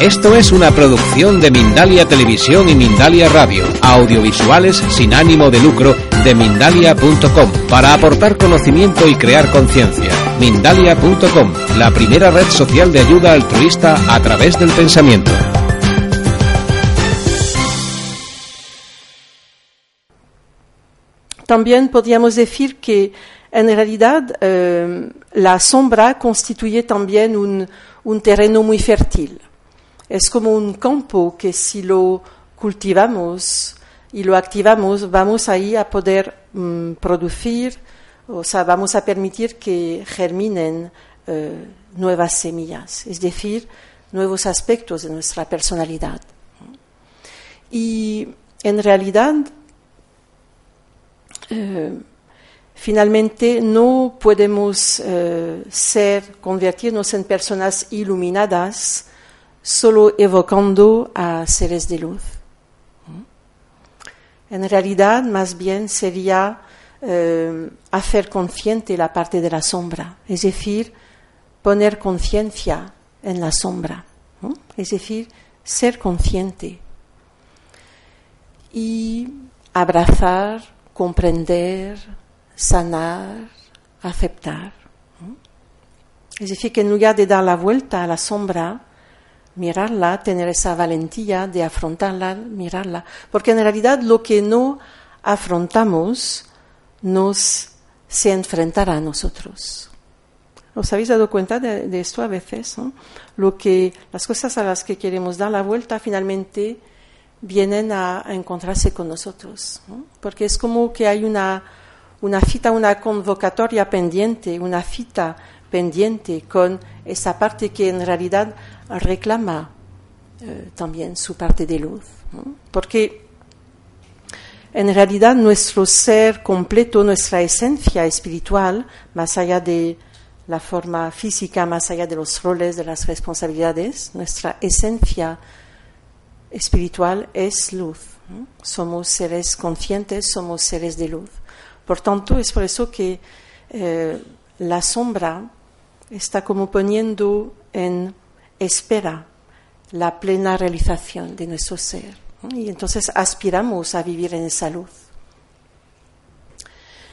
Esto es una producción de Mindalia Televisión y Mindalia Radio, audiovisuales sin ánimo de lucro de mindalia.com, para aportar conocimiento y crear conciencia. Mindalia.com, la primera red social de ayuda altruista a través del pensamiento. También podríamos decir que en realidad eh, la sombra constituye también un, un terreno muy fértil. Es como un campo que si lo cultivamos y lo activamos, vamos ahí a poder mm, producir, o sea, vamos a permitir que germinen eh, nuevas semillas, es decir, nuevos aspectos de nuestra personalidad. Y en realidad, eh, finalmente no podemos eh, ser, convertirnos en personas iluminadas solo evocando a seres de luz. En realidad, más bien sería eh, hacer consciente la parte de la sombra, es decir, poner conciencia en la sombra, es decir, ser consciente y abrazar, comprender, sanar, aceptar. Es decir, que en lugar de dar la vuelta a la sombra, mirarla, tener esa valentía de afrontarla, mirarla, porque en realidad lo que no afrontamos nos se enfrentará a nosotros. ¿Os habéis dado cuenta de, esto a veces? Lo que, las cosas a las que queremos dar la vuelta finalmente vienen a, encontrarse con nosotros, porque es como que hay una, una cita, una convocatoria pendiente, una cita pendiente con esa parte que en realidad reclama eh, también su parte de luz. Porque en realidad nuestro ser completo, nuestra esencia espiritual, más allá de la forma física, más allá de los roles, de las responsabilidades, nuestra esencia espiritual es luz. Somos seres conscientes, somos seres de luz. Por tanto, es por eso que eh, la sombra está como poniendo en espera la plena realización de nuestro ser. Y entonces aspiramos a vivir en esa luz.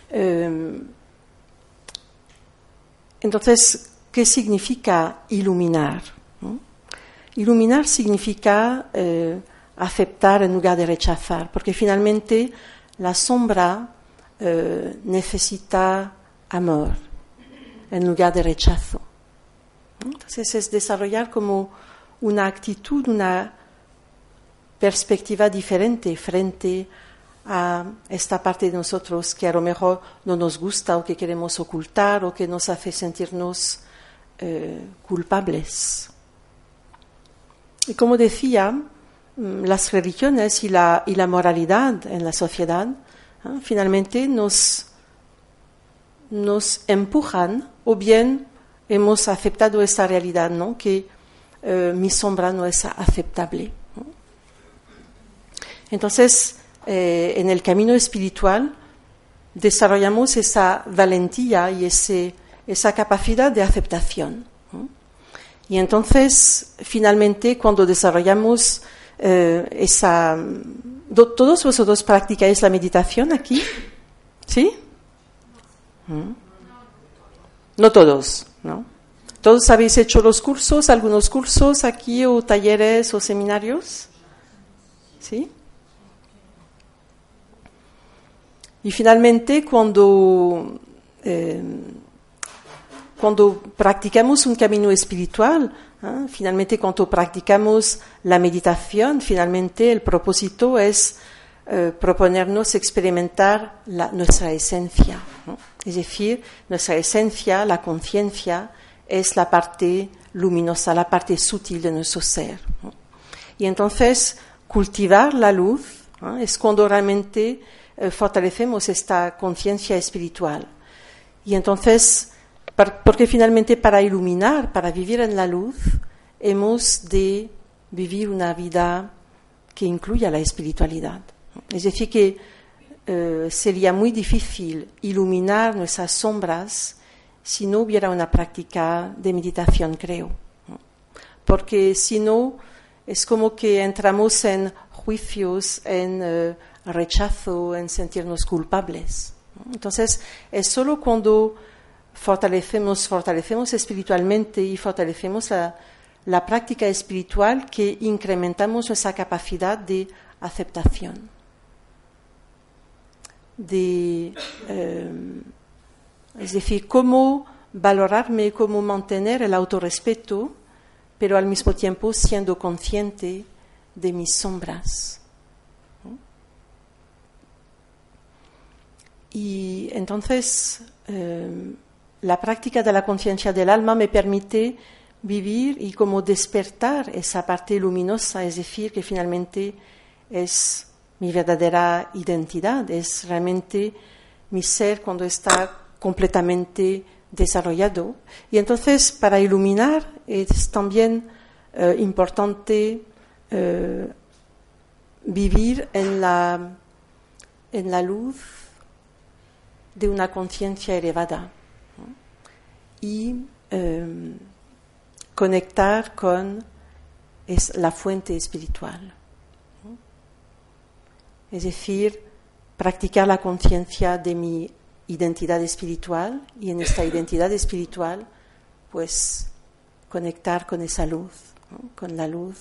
Em, entonces, ¿qué significa iluminar? Iluminar significa eh, aceptar en lugar de rechazar, porque finalmente la sombra eh, necesita amor en lugar de rechazo. Entonces es desarrollar como una actitud, una perspectiva diferente frente a esta parte de nosotros que a lo mejor no nos gusta o que queremos ocultar o que nos hace sentirnos eh, culpables. Y como decía, mm, las religiones y la, y la moralidad en la sociedad finalmente nos, nos empujan o bien hemos aceptado esta realidad, ¿no? que eh, mi sombra no es aceptable. Entonces, eh, en el camino espiritual desarrollamos esa valentía y ese, esa capacidad de aceptación. Y entonces, finalmente, cuando desarrollamos eh, esa... ¿Todos vosotros practicáis la meditación aquí? ¿Sí? ¿Mm? No todos, ¿no? ¿Todos habéis hecho los cursos, algunos cursos aquí o talleres o seminarios? ¿Sí? Y finalmente, cuando, eh, cuando practicamos un camino espiritual, ¿ah? finalmente cuando practicamos la meditación, finalmente el propósito es eh, proponernos experimentar nuestra esencia. Es decir, nuestra esencia, la conciencia, es la parte luminosa, la parte sutil de nuestro ser. Y entonces, cultivar la luz es cuando realmente eh, fortalecemos esta conciencia espiritual. Y entonces, porque finalmente para iluminar, para vivir en la luz, hemos de vivir una vida que incluya la espiritualidad. Es decir, que eh, sería muy difícil iluminar nuestras sombras si no hubiera una práctica de meditación, creo. Porque si no, es como que entramos en juicios, en eh, rechazo, en sentirnos culpables. Entonces, es solo cuando fortalecemos, fortalecemos espiritualmente y fortalecemos la, práctica espiritual que incrementamos nuestra capacidad de aceptación, de, es decir, cómo valorarme, cómo mantener el autorrespeto, pero al mismo tiempo siendo consciente de mis sombras. Y entonces eh, la práctica de la conciencia del alma me permite vivir y como despertar esa parte luminosa, es decir, que finalmente es mi verdadera identidad, es realmente mi ser cuando está completamente desarrollado. Y entonces, para iluminar, es también eh, importante eh, vivir en la, en la luz de una conciencia elevada y em, conectar con la fuente espiritual. Es decir, practicar la conciencia de mi identidad espiritual y en esta identidad espiritual, pues conectar con esa luz, con la luz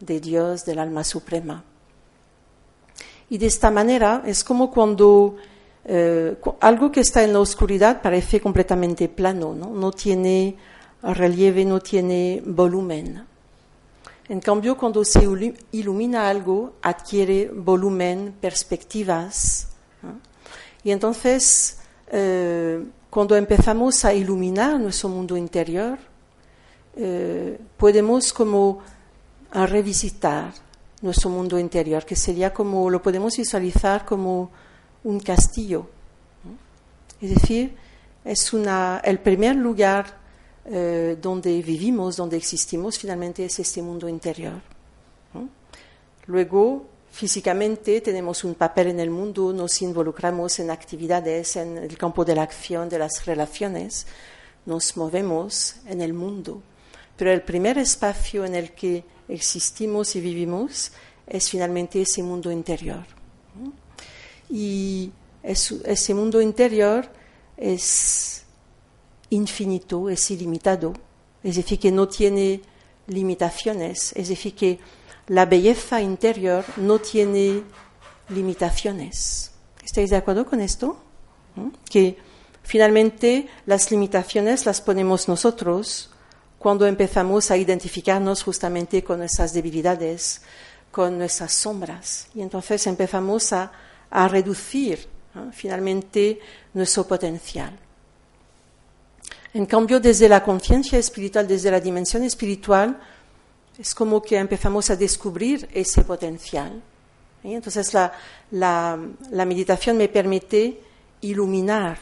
de Dios, del alma suprema. Y de esta manera es como cuando eh, algo que está en la oscuridad parece completamente plano, ¿no? no tiene relieve, no tiene volumen. En cambio, cuando se ilumina algo, adquiere volumen, perspectivas. Y entonces, eh, cuando empezamos a iluminar nuestro mundo interior, eh, podemos como revisitar nuestro mundo interior, que sería como, lo podemos visualizar como un castillo. Es decir, es una, el primer lugar eh, donde vivimos, donde existimos, finalmente es este mundo interior. Luego, físicamente tenemos un papel en el mundo, nos involucramos en actividades en el campo de la acción, de las relaciones, nos movemos en el mundo. Pero el primer espacio en el que existimos y vivimos es finalmente ese mundo interior. Y ese mundo interior es infinito, es ilimitado, es decir, que no tiene limitaciones, es decir, que la belleza interior no tiene limitaciones. ¿Estáis de acuerdo con esto? ¿Mm? Que finalmente las limitaciones las ponemos nosotros cuando empezamos a identificarnos justamente con nuestras debilidades, con nuestras sombras. Y entonces empezamos a a reducir finalmente nuestro potencial. En cambio, desde la conciencia espiritual, desde la dimensión espiritual, es como que empezamos a descubrir ese potencial. Entonces, la, meditación me permite iluminar,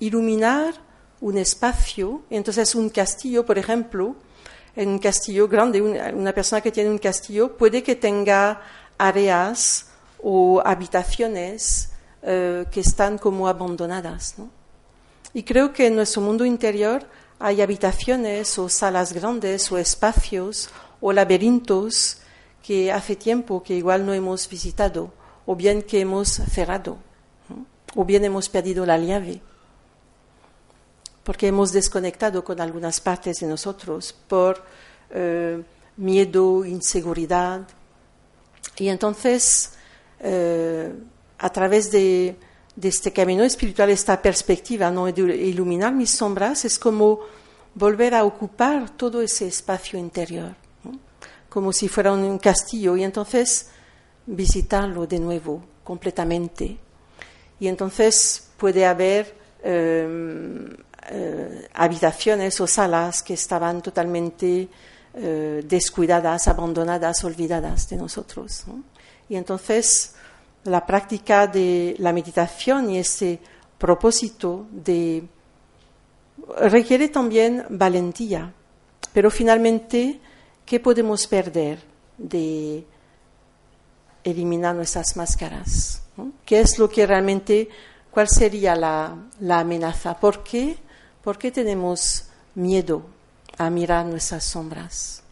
iluminar un espacio. Entonces, un castillo, por ejemplo, en un castillo grande, una persona que tiene un castillo puede que tenga áreas o habitaciones eh, que están como abandonadas. Y creo que en nuestro mundo interior hay habitaciones o salas grandes o espacios o laberintos que hace tiempo que igual no hemos visitado o bien que hemos cerrado o bien hemos perdido la llave porque hemos desconectado con algunas partes de nosotros por eh, miedo, inseguridad. Y entonces eh, a través de, este camino espiritual, esta perspectiva ¿no? de iluminar mis sombras, es como volver a ocupar todo ese espacio interior, como si fuera un castillo, y entonces visitarlo de nuevo completamente. Y entonces puede haber em, eh, habitaciones o salas que estaban totalmente eh, descuidadas, abandonadas, olvidadas de nosotros. Y entonces la práctica de la meditación y ese propósito de requiere también valentía, pero finalmente, ¿qué podemos perder de eliminar nuestras máscaras? ¿Qué es lo que realmente, cuál sería la, la amenaza? ¿Por qué? ¿Por qué tenemos miedo a mirar nuestras sombras?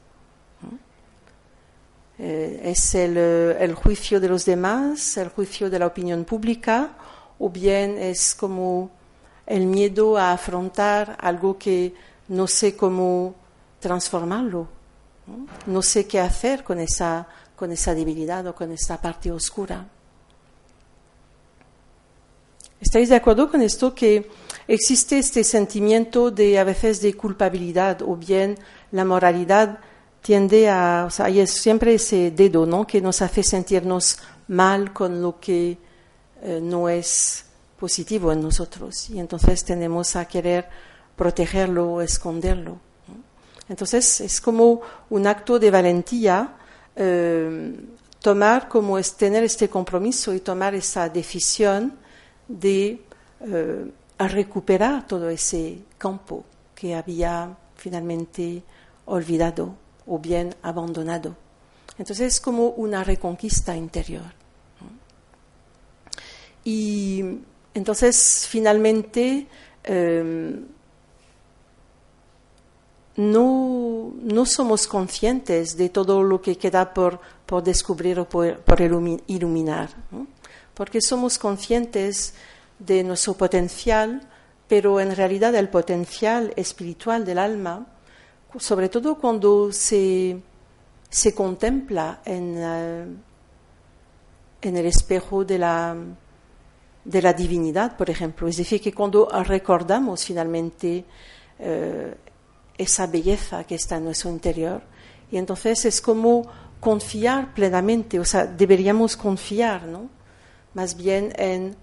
Eh, es el, el, juicio de los demás, el juicio de la opinión pública, o bien es como el miedo a afrontar algo que no sé cómo transformarlo, no, sé qué hacer con esa, con esa debilidad o con esa parte oscura. ¿Estáis de acuerdo con esto que existe este sentimiento de a veces de culpabilidad o bien la moralidad tiende a, o sea, hay siempre ese dedo, ¿no? Que nos hace sentirnos mal con lo que eh, no es positivo en nosotros y entonces tenemos a querer protegerlo o esconderlo. Entonces es como un acto de valentía eh, tomar como es tener este compromiso y tomar esa decisión de eh, recuperar todo ese campo que había finalmente olvidado o bien abandonado. Entonces es como una reconquista interior. Y entonces finalmente eh, no, no, somos conscientes de todo lo que queda por, por descubrir o por, iluminar, porque somos conscientes de nuestro potencial, pero en realidad el potencial espiritual del alma, sobre todo cuando se, contempla en, eh, en el espejo de la, de la divinidad, por ejemplo, es decir, que cuando recordamos finalmente eh, esa belleza que está en nuestro interior. Y entonces es como confiar plenamente, o sea, deberíamos confiar, ¿no? Más bien en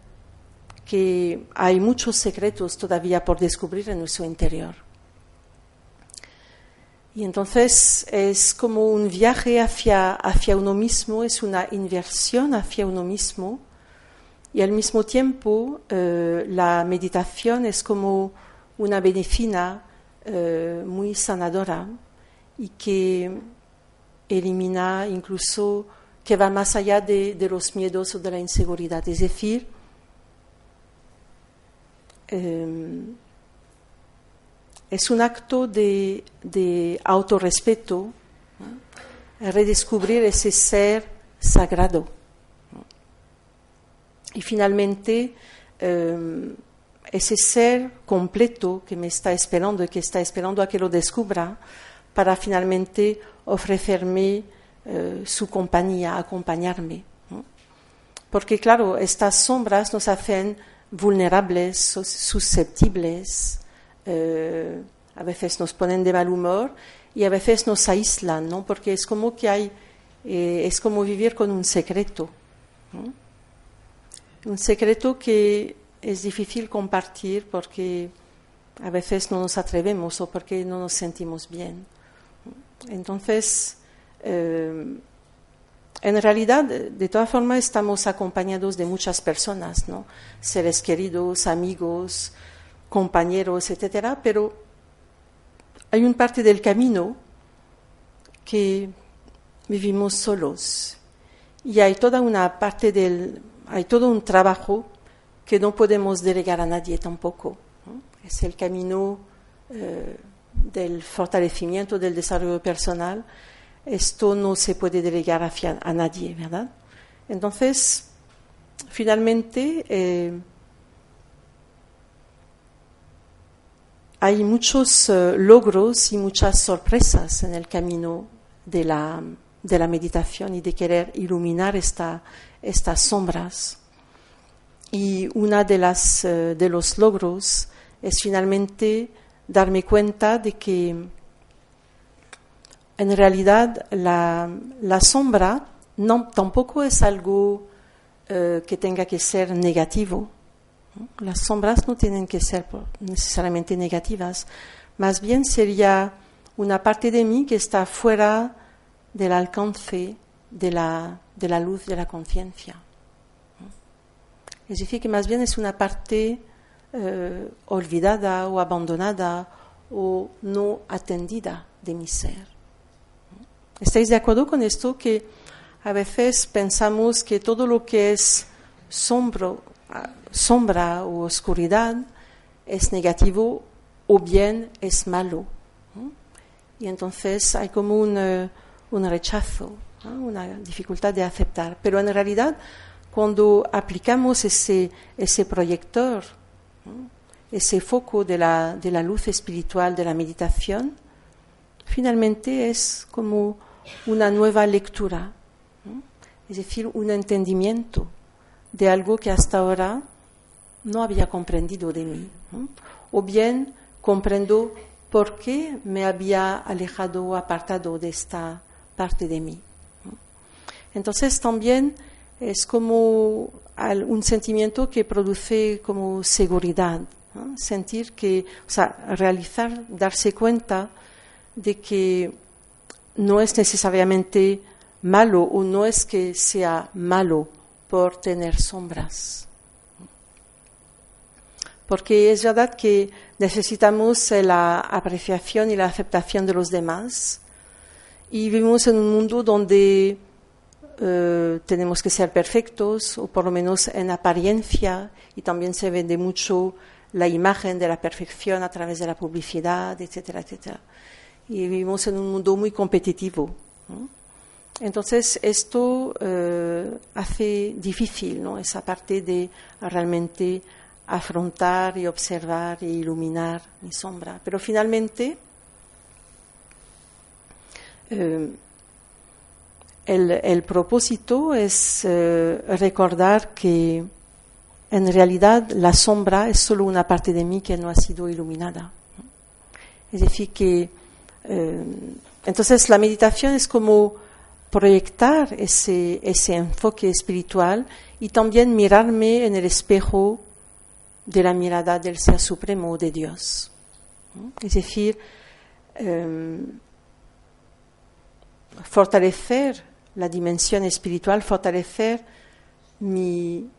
que hay muchos secretos todavía por descubrir en nuestro interior. Y entonces es como un viaje hacia, hacia uno mismo, es una inversión hacia uno mismo. Y al mismo tiempo eh, la meditación es como una medicina eh, muy sanadora y que elimina incluso, que va más allá de, los miedos o de la inseguridad. Es decir, em, es un acto de, de autorrespeto, redescubrir ese ser sagrado. Y finalmente, em, ese ser completo que me está esperando y que está esperando a que lo descubra para finalmente ofrecerme eh, su compañía, acompañarme. Porque claro, estas sombras nos hacen vulnerables, susceptibles, eh, a veces nos ponen de mal humor y a veces nos aíslan, ¿no? Porque es como que hay, eh, es como vivir con un secreto. Un secreto que es difícil compartir porque a veces no nos atrevemos o porque no nos sentimos bien. Entonces, eh, en realidad, de todas formas, estamos acompañados de muchas personas, ¿no? Seres queridos, amigos, compañeros, etcétera, pero hay un parte del camino que vivimos solos y hay toda una parte del, hay todo un trabajo que no podemos delegar a nadie tampoco. Es el camino eh, del fortalecimiento del desarrollo personal. Esto no se puede delegar a nadie, ¿verdad? Entonces, finalmente, eh, hay muchos eh, logros y muchas sorpresas en el camino de la, de la meditación y de querer iluminar esta, estas sombras. Y una de las eh, de los logros es finalmente darme cuenta de que en realidad la, la sombra no, tampoco es algo eh, que tenga que ser negativo. Las sombras no tienen que ser necesariamente negativas, más bien sería una parte de mí que está fuera del alcance de la, de la luz de la conciencia. Es decir, que más bien es una parte eh, olvidada o abandonada o no atendida de mi ser. ¿Estáis de acuerdo con esto? Que a veces pensamos que todo lo que es sombro, sombra o oscuridad es negativo o bien es malo. Y entonces hay como un, eh, un rechazo una dificultad de aceptar. Pero en realidad, cuando aplicamos ese, ese proyector, ese foco de la, de la luz espiritual de la meditación, finalmente es como una nueva lectura, es decir, un entendimiento de algo que hasta ahora no había comprendido de mí, o bien comprendo por qué me había alejado apartado de esta parte de mí. Entonces también es como un sentimiento que produce como seguridad, sentir que, o sea, realizar, darse cuenta de que no es necesariamente malo o no es que sea malo por tener sombras. Porque es verdad que necesitamos la apreciación y la aceptación de los demás y vivimos en un mundo donde eh, tenemos que ser perfectos o por lo menos en apariencia y también se vende mucho la imagen de la perfección a través de la publicidad, etcétera, etcétera. Y vivimos en un mundo muy competitivo. Entonces, esto eh, hace difícil ¿no? esa parte de realmente afrontar y observar e iluminar mi sombra. Pero finalmente, eh, el, propósito es eh, recordar que en realidad la sombra es solo una parte de mí que no ha sido iluminada. Es decir, que eh, entonces la meditación es como proyectar ese, ese enfoque espiritual y también mirarme en el espejo de la mirada del Ser Supremo de Dios. Es decir, em, fortalecer la dimensión espiritual, fortalecer mi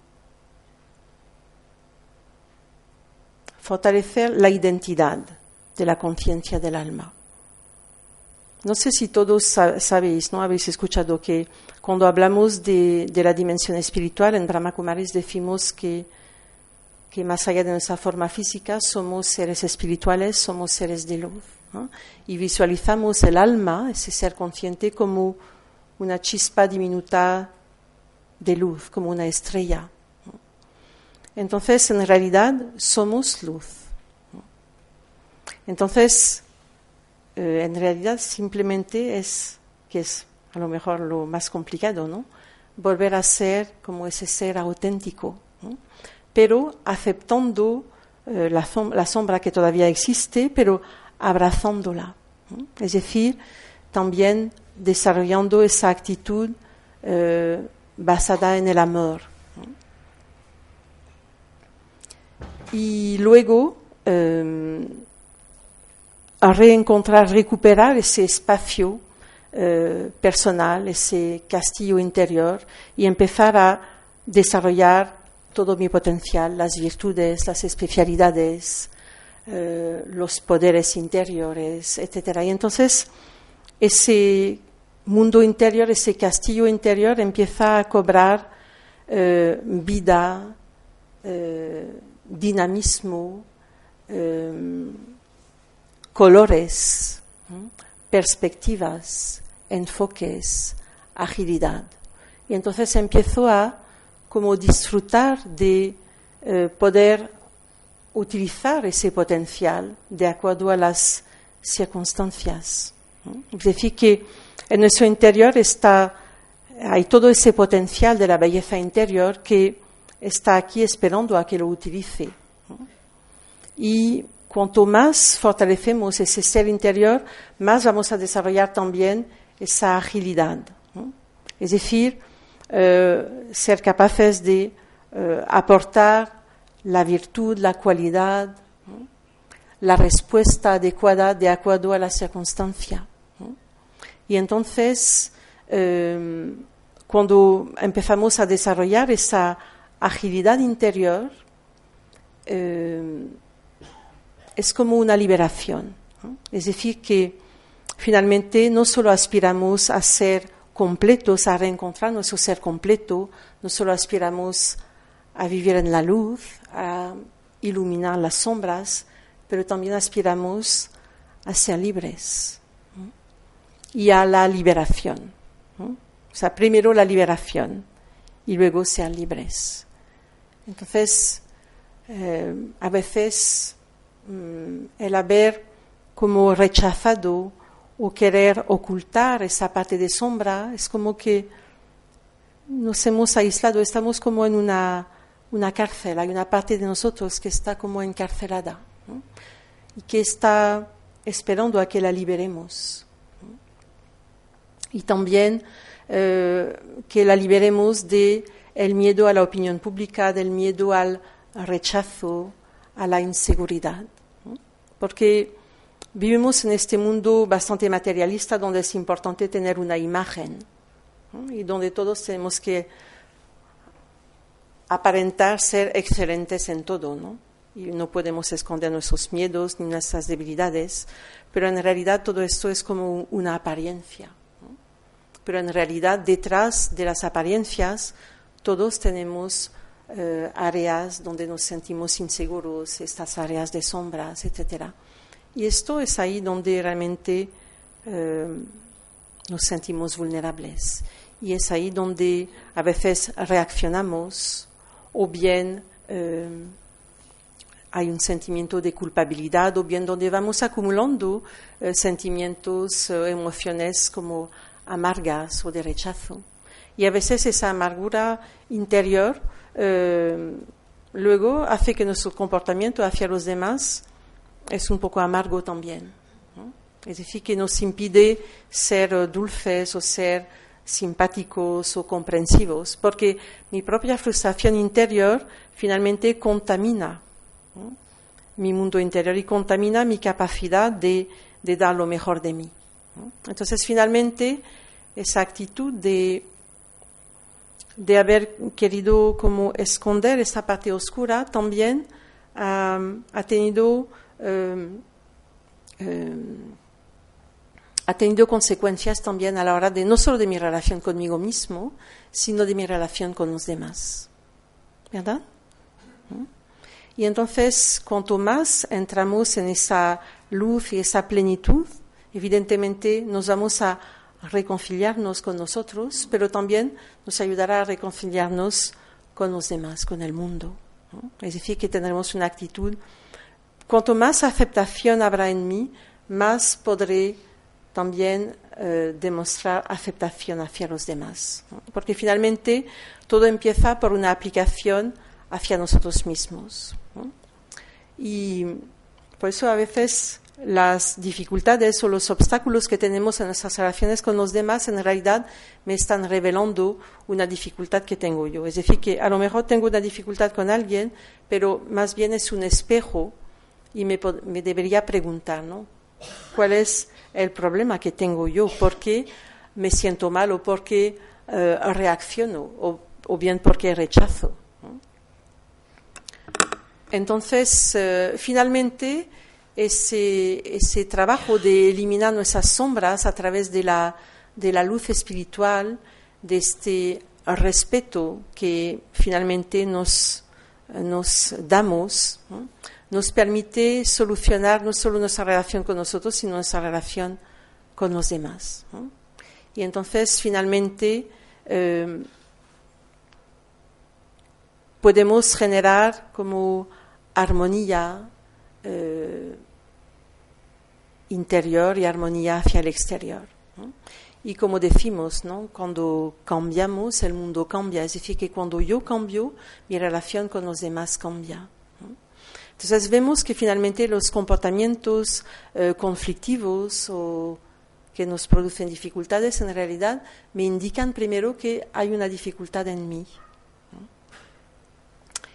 fortalecer la identidad de la conciencia del alma. No sé si todos sabéis, ¿no? Habéis escuchado que cuando hablamos de, la dimensión espiritual en Brahma Kumaris decimos que, que, más allá de nuestra forma física somos seres espirituales, somos seres de luz. Y visualizamos el alma, ese ser consciente, como una chispa diminuta de luz, como una estrella. Entonces, en realidad, somos luz. Entonces, eh, en realidad, simplemente es, que es a lo mejor lo más complicado, ¿no? Volver a ser como ese ser auténtico, pero aceptando eh, la, sombra que todavía existe, pero abrazándola. Es decir, también desarrollando esa actitud eh, basada en el amor. Y luego eh, a reencontrar, recuperar ese espacio eh, personal, ese castillo interior y empezar a desarrollar todo mi potencial, las virtudes, las especialidades, los poderes interiores, etc. Y entonces ese mundo interior, ese castillo interior empieza a cobrar eh, vida, eh, dinamismo, eh, colores, perspectivas, enfoques, agilidad. Y entonces empiezo a como disfrutar de poder utilizar ese potencial de acuerdo a las circunstancias. Es decir, que en nuestro interior está, hay todo ese potencial de la belleza interior que está aquí esperando a que lo utilice. Y cuanto más fortalecemos ese ser interior, más vamos a desarrollar también esa agilidad. Es decir, eh, ser capaces de eh, aportar la virtud, la cualidad, la respuesta adecuada de acuerdo a la circunstancia. Y entonces, em, cuando empezamos a desarrollar esa agilidad interior, es como una liberación. Es decir, que finalmente no solo aspiramos a ser completos, a reencontrar nuestro ser completo, no solo aspiramos a vivir en la luz, a iluminar las sombras, pero también aspiramos a ser libres y a la liberación. O sea, primero la liberación y luego ser libres. Entonces, eh, a veces mm, el haber como rechazado o querer ocultar esa parte de sombra es como que nos hemos aislado, estamos como en una, una cárcel, hay una parte de nosotros que está como encarcelada y que está esperando a que la liberemos. Y también eh, que la liberemos de el miedo a la opinión pública, del miedo al rechazo, a la inseguridad. Porque vivimos en este mundo bastante materialista donde es importante tener una imagen y donde todos tenemos que aparentar ser excelentes en todo, ¿no? Y no podemos esconder nuestros miedos ni nuestras debilidades, pero en realidad todo esto es como una apariencia. Pero en realidad detrás de las apariencias todos tenemos eh, áreas donde nos sentimos inseguros, estas áreas de sombras, etc. Y esto es ahí donde realmente eh, nos sentimos vulnerables. Y es ahí donde a veces reaccionamos o bien eh, hay un sentimiento de culpabilidad o bien donde vamos acumulando sentimientos, emociones como amargas o de rechazo. Y a veces esa amargura interior eh, luego hace que nuestro comportamiento hacia los demás es un poco amargo también. Es decir, que nos impide ser dulces o ser simpáticos o comprensivos, porque mi propia frustración interior finalmente contamina mi mundo interior y contamina mi capacidad de, de dar lo mejor de mí. Entonces, finalmente, esa actitud de de haber querido como esconder esta parte oscura también ha tenido ha tenido consecuencias también a la hora de no solo de mi relación conmigo mismo, sino de mi relación con los demás. ¿Verdad? Y entonces, cuanto más entramos en esa luz y esa plenitud, evidentemente nos vamos a reconciliarnos con nosotros, pero también nos ayudará a reconciliarnos con los demás, con el mundo. Es decir, que tendremos una actitud. Cuanto más aceptación habrá en mí, más podré también eh, demostrar aceptación hacia los demás. Porque finalmente todo empieza por una aplicación hacia nosotros mismos. Y por eso a veces las dificultades o los obstáculos que tenemos en nuestras relaciones con los demás en realidad me están revelando una dificultad que tengo yo. Es decir, que a lo mejor tengo una dificultad con alguien, pero más bien es un espejo y me, debería preguntar, ¿no? ¿Cuál es el problema que tengo yo? ¿Por qué me siento mal o por qué eh, reacciono o, bien por qué rechazo? Entonces, eh, finalmente, ese, ese trabajo de eliminar nuestras sombras a través de la, de la luz espiritual, de este respeto que finalmente nos, nos damos, nos permite solucionar no solo nuestra relación con nosotros, sino nuestra relación con los demás. Y entonces, finalmente, eh, podemos generar como armonía, eh, interior y armonía hacia el exterior. Y como decimos, ¿no? cuando cambiamos, el mundo cambia. Es decir, que cuando yo cambio, mi relación con los demás cambia. Entonces vemos que finalmente los comportamientos eh, conflictivos o que nos producen dificultades en realidad me indican primero que hay una dificultad en mí.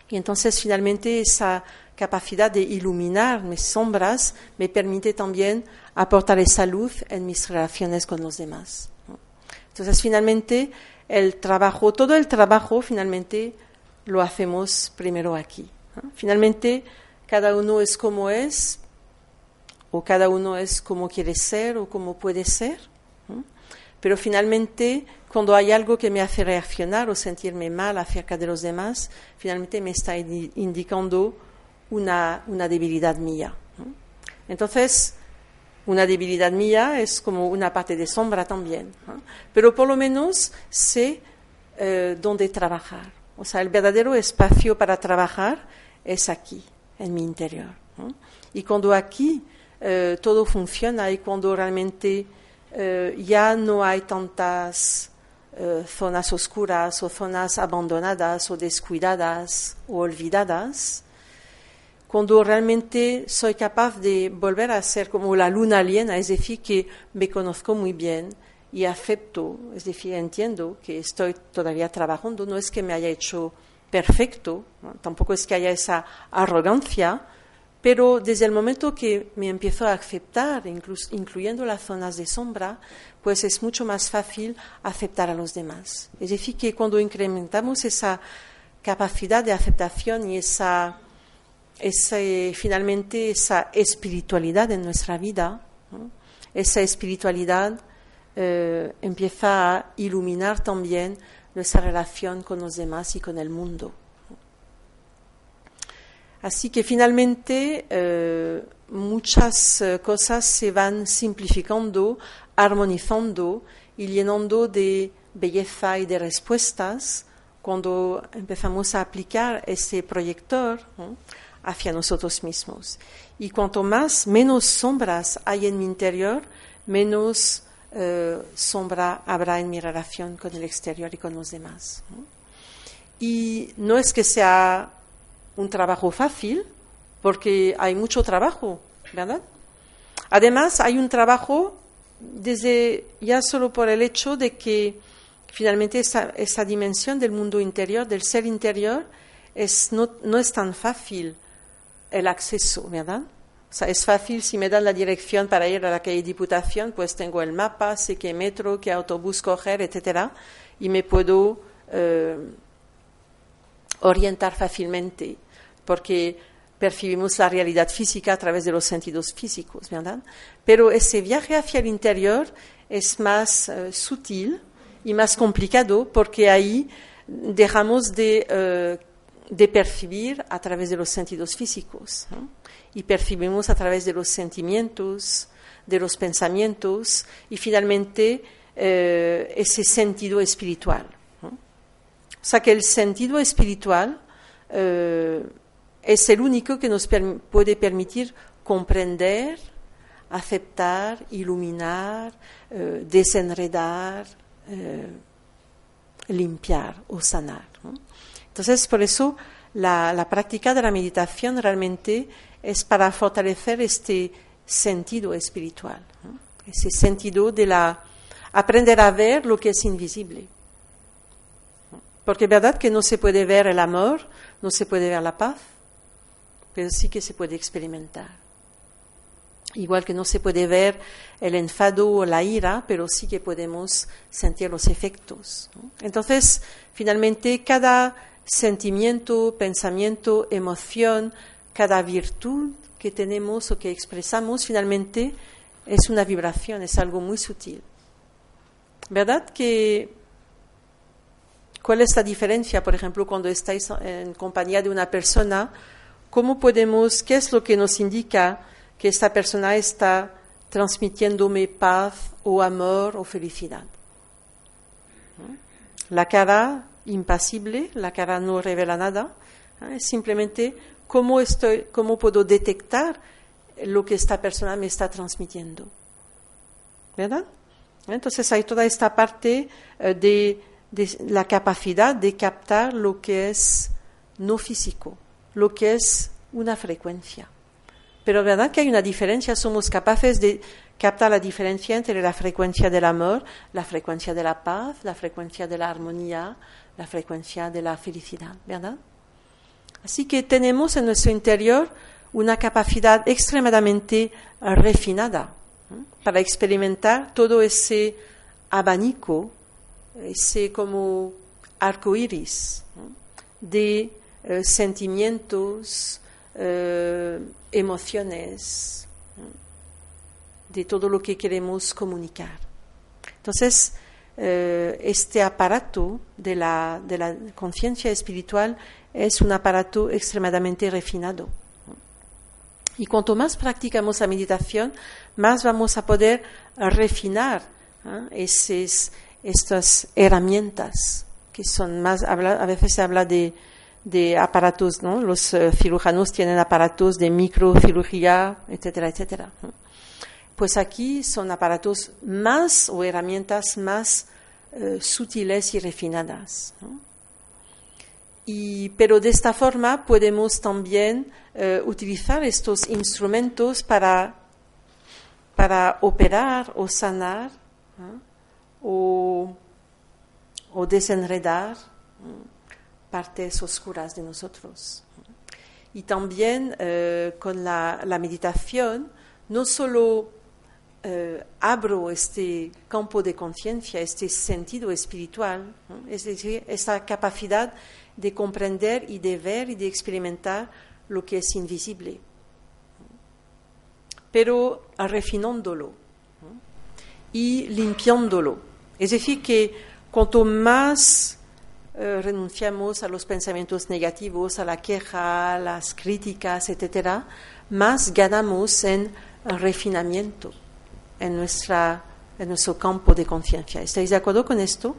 Y entonces finalmente esa capacidad de iluminar mis sombras me permite también aportar esa luz en mis relaciones con los demás. Entonces, finalmente, el trabajo, todo el trabajo, finalmente, lo hacemos primero aquí. Finalmente, cada uno es como es, o cada uno es como quiere ser o como puede ser. Pero finalmente, cuando hay algo que me hace reaccionar o sentirme mal acerca de los demás, finalmente me está indicando una, debilidad mía. Entonces, una debilidad mía es como una parte de sombra también. Pero por lo menos sé eh, dónde trabajar. O sea, el verdadero espacio para trabajar es aquí, en mi interior. Y cuando aquí eh, todo funciona y cuando realmente eh, ya no hay tantas zonas oscuras o zonas abandonadas o descuidadas o olvidadas, cuando realmente soy capaz de volver a ser como la luna llena, es decir, que me conozco muy bien y acepto, es decir, entiendo que estoy todavía trabajando, no es que me haya hecho perfecto, tampoco es que haya esa arrogancia, pero desde el momento que me empiezo a aceptar, incluyendo las zonas de sombra, pues es mucho más fácil aceptar a los demás. Es decir, que cuando incrementamos esa capacidad de aceptación y esa finalmente esa espiritualidad en nuestra vida, esa espiritualidad eh, empieza a iluminar también nuestra relación con los demás y con el mundo. Así que finalmente eh, muchas eh, cosas se van simplificando, armonizando y llenando de belleza y de respuestas cuando empezamos a aplicar ese proyector hacia nosotros mismos. Y cuanto más, menos sombras hay en mi interior, menos eh, sombra habrá en mi relación con el exterior y con los demás. Y no es que sea un trabajo fácil, porque hay mucho trabajo, ¿verdad? Además, hay un trabajo desde ya solo por el hecho de que finalmente esa, dimensión del mundo interior, del ser interior, es, no, no es tan fácil el acceso, ¿verdad? Es fácil si me dan la dirección para ir a la calle Diputación, pues tengo el mapa, sé qué metro, qué autobús coger, etcétera, y me puedo eh, orientar fácilmente, porque percibimos la realidad física a través de los sentidos físicos, ¿verdad? Pero ese viaje hacia el interior es más eh, sutil y más complicado porque ahí dejamos de eh, de percibir a través de los sentidos físicos y percibimos a través de los sentimientos, de los pensamientos y finalmente eh, ese sentido espiritual. O sea que el sentido espiritual eh, es el único que nos puede permitir comprender, aceptar, iluminar, eh, desenredar, limpiar o sanar. Entonces, por eso la, práctica de la meditación realmente es para fortalecer este sentido espiritual, ese sentido de la aprender a ver lo que es invisible. Porque es verdad que no se puede ver el amor, no se puede ver la paz, pero sí que se puede experimentar. Igual que no se puede ver el enfado o la ira, pero sí que podemos sentir los efectos. Entonces, finalmente, cada sentimiento, pensamiento, emoción, cada virtud que tenemos o que expresamos finalmente es una vibración, es algo muy sutil. ¿Verdad que cuál es la diferencia, por ejemplo, cuando estáis en compañía de una persona, cómo podemos, qué es lo que nos indica que esta persona está transmitiéndome paz o amor o felicidad? La cara impasible, la cara no revela nada, ¿eh? es simplemente cómo, estoy, cómo puedo detectar lo que esta persona me está transmitiendo. ¿Verdad? Entonces hay toda esta parte eh, de, de, la capacidad de captar lo que es no físico, lo que es una frecuencia. Pero verdad que hay una diferencia, somos capaces de capta la diferencia entre la frecuencia del amor, la frecuencia de la paz, la frecuencia de la armonía, la frecuencia de la felicidad, ¿verdad? Así que tenemos en nuestro interior una capacidad extremadamente refinada para experimentar todo ese abanico, ese como arco iris de eh, sentimientos, eh, emociones, de todo lo que queremos comunicar. Entonces, eh, este aparato de la, de la conciencia espiritual es un aparato extremadamente refinado. Y cuanto más practicamos la meditación, más vamos a poder refinar esas, estas herramientas que son más, a veces se habla de, de aparatos, ¿no? Los eh, cirujanos tienen aparatos de microcirugía, etcétera, etcétera. Pues aquí son aparatos más o herramientas más eh, sutiles y refinadas. Y, pero de esta forma podemos también eh, utilizar estos instrumentos para, para operar o sanar o, o desenredar partes oscuras de nosotros. Y también eh, con la, meditación, no solo eh, abro este campo de conciencia, este sentido espiritual, es decir, esta capacidad de comprender y de ver y de experimentar lo que es invisible, pero refinándolo y limpiándolo. Es decir, que cuanto más eh, renunciamos a los pensamientos negativos, a la queja, a las críticas, etc., más ganamos en refinamiento en, nuestra, en nuestro campo de conciencia. ¿Estáis de acuerdo con esto?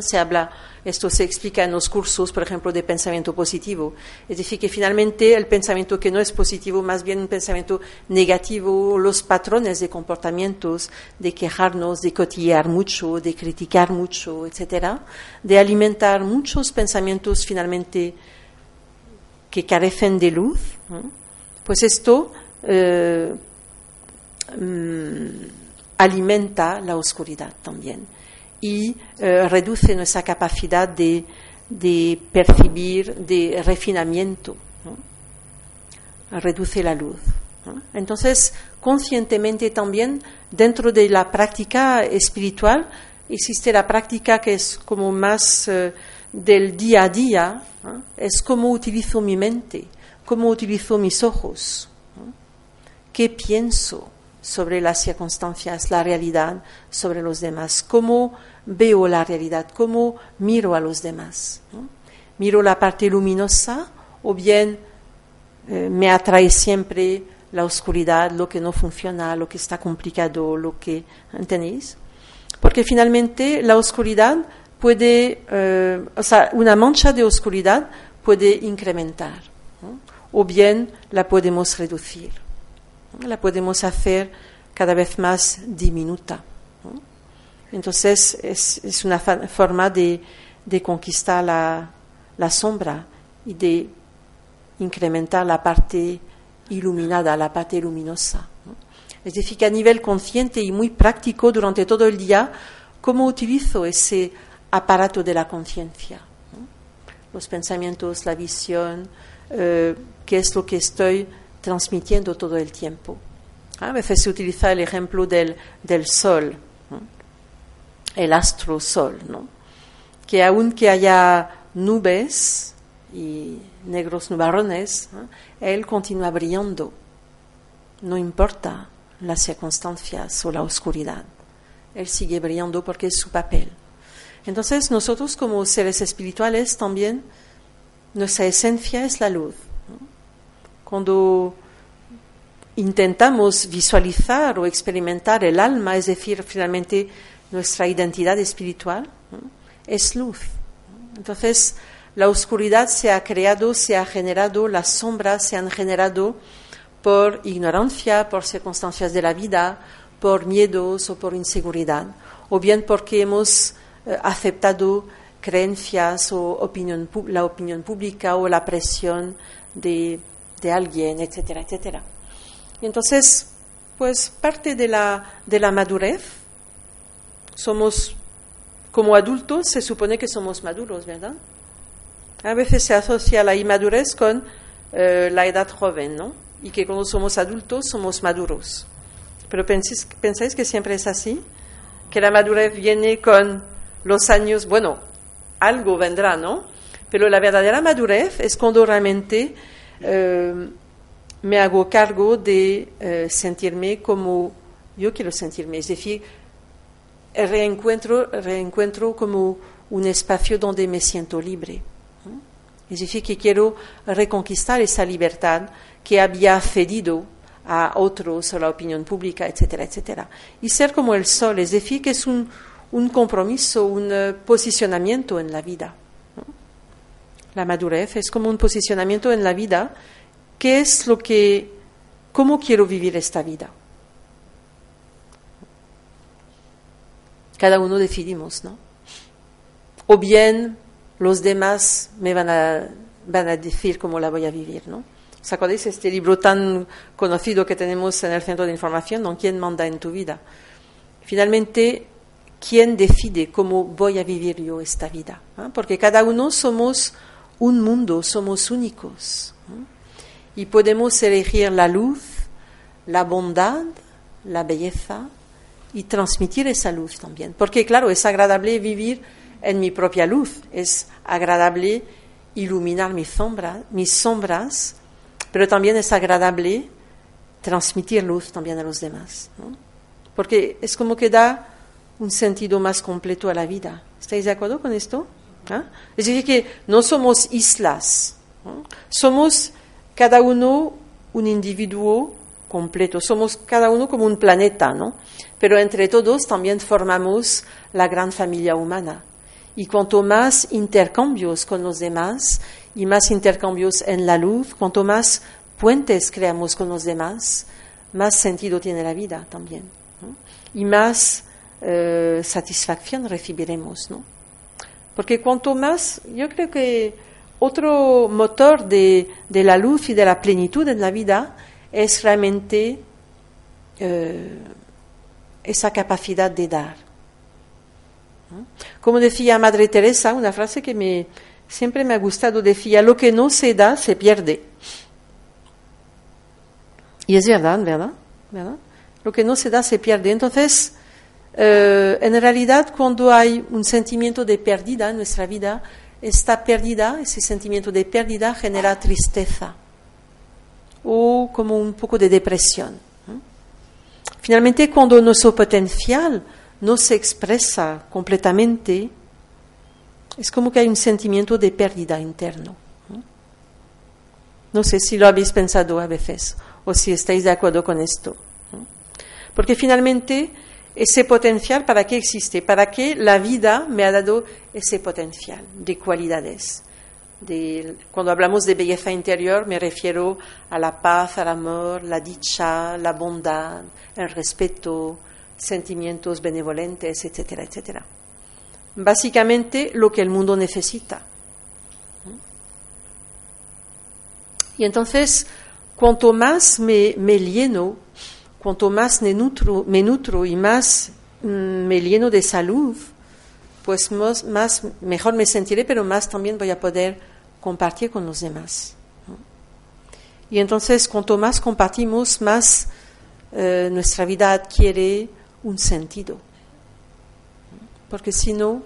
Se habla, esto se explica en los cursos, por ejemplo, de pensamiento positivo. Es decir, que finalmente el pensamiento que no es positivo, más bien un pensamiento negativo, los patrones de comportamientos, de quejarnos, de cotillear mucho, de criticar mucho, etcétera, de alimentar muchos pensamientos finalmente que carecen de luz, pues esto eh, mm, alimenta la oscuridad también y eh, reduce nuestra capacidad de, percibir, de refinamiento, reduce la luz. Entonces, conscientemente también, dentro de la práctica espiritual, existe la práctica que es como más eh, del día a día, es cómo utilizo mi mente, cómo utilizo mis ojos, qué pienso, sobre las circunstancias, la realidad, sobre los demás, cómo veo la realidad, cómo miro a los demás. Miro la parte luminosa o bien eh, me atrae siempre la oscuridad, lo que no funciona, lo que está complicado, lo que... ¿Entendéis? Porque finalmente la oscuridad puede, eh, o sea, una mancha de oscuridad puede incrementar o bien la podemos reducir la podemos hacer cada vez más diminuta. Entonces es, una forma de, conquistar la, sombra y de incrementar la parte iluminada, la parte luminosa. Es decir, que a nivel consciente y muy práctico durante todo el día, ¿cómo utilizo ese aparato de la conciencia? Los pensamientos, la visión, eh, qué es lo que estoy transmitiendo todo el tiempo. A veces se utiliza el ejemplo del, del sol, el astro sol, ¿no? que aunque haya nubes y negros nubarrones, él continúa brillando, no importa las circunstancias o la oscuridad, él sigue brillando porque es su papel. Entonces nosotros como seres espirituales también, nuestra esencia es la luz. Cuando intentamos visualizar o experimentar el alma, es decir, finalmente nuestra identidad espiritual, es luz. Entonces, la oscuridad se ha creado, se ha generado, las sombras se han generado por ignorancia, por circunstancias de la vida, por miedos o por inseguridad, o bien porque hemos eh, aceptado creencias o la opinión pública o la presión de de alguien, etcétera, etcétera. Y entonces, pues parte de la, de la madurez, somos, como adultos, se supone que somos maduros, ¿verdad? A veces se asocia la inmadurez con eh, la edad joven, ¿no? Y que cuando somos adultos somos maduros. Pero pensáis, pensáis que siempre es así, que la madurez viene con los años, bueno, algo vendrá, ¿no? Pero la verdadera madurez es cuando realmente eh, me hago cargo de eh, sentirme como yo quiero sentirme, es decir, reencuentro, reencuentro como un espacio donde me siento libre. Es decir, que quiero reconquistar esa libertad que había cedido a otros, a la opinión pública, etcétera, etcétera. Y ser como el sol, es decir, que es un, un compromiso, un eh, posicionamiento en la vida. La madurez es como un posicionamiento en la vida, ¿qué es lo que, cómo quiero vivir esta vida? Cada uno decidimos, ¿no? O bien los demás me van a, van a decir cómo la voy a vivir, ¿no? ¿Os acordáis este libro tan conocido que tenemos en el centro de información, ¿no? ¿Quién manda en tu vida? Finalmente, ¿quién decide cómo voy a vivir yo esta vida? Porque cada uno somos un mundo, somos únicos. Y podemos elegir la luz, la bondad, la belleza y transmitir esa luz también. Porque claro, es agradable vivir en mi propia luz, es agradable iluminar mis, sombras, mis sombras, pero también es agradable transmitir luz también a los demás. Porque es como que da un sentido más completo a la vida. ¿Estáis de acuerdo con esto? Es decir, que no somos islas, somos cada uno un individuo completo, somos cada uno como un planeta, ¿no? Pero entre todos también formamos la gran familia humana. Y cuanto más intercambios con los demás y más intercambios en la luz, cuanto más puentes creamos con los demás, más sentido tiene la vida también. Y más eh, satisfacción recibiremos, ¿no? Porque cuanto más, yo creo que otro motor de, de la luz y de la plenitud en la vida es realmente eh, esa capacidad de dar. Como decía Madre Teresa, una frase que me, siempre me ha gustado, decía, lo que no se da se pierde. Y es verdad, ¿verdad? ¿verdad? Lo que no se da se pierde. Entonces, eh, en realidad, cuando hay un sentimiento de pérdida en nuestra vida, esta pérdida, ese sentimiento de pérdida genera tristeza o como un poco de depresión. Finalmente, cuando nuestro potencial no se expresa completamente, es como que hay un sentimiento de pérdida interno. No sé si lo habéis pensado a veces o si estáis de acuerdo con esto. Porque finalmente ese potencial, ¿para qué existe? Para que la vida me ha dado ese potencial de cualidades. cuando hablamos de belleza interior me refiero a la paz, al amor, la dicha, la bondad, el respeto, sentimientos benevolentes, etcétera, etcétera. Básicamente lo que el mundo necesita. Y entonces, cuanto más me, me lleno cuanto más me nutro, me nutro y más mm, me lleno de salud, pues más, mejor me sentiré, pero más también voy a poder compartir con los demás. Y entonces, cuanto más compartimos, más eh, nuestra vida adquiere un sentido. Porque si no,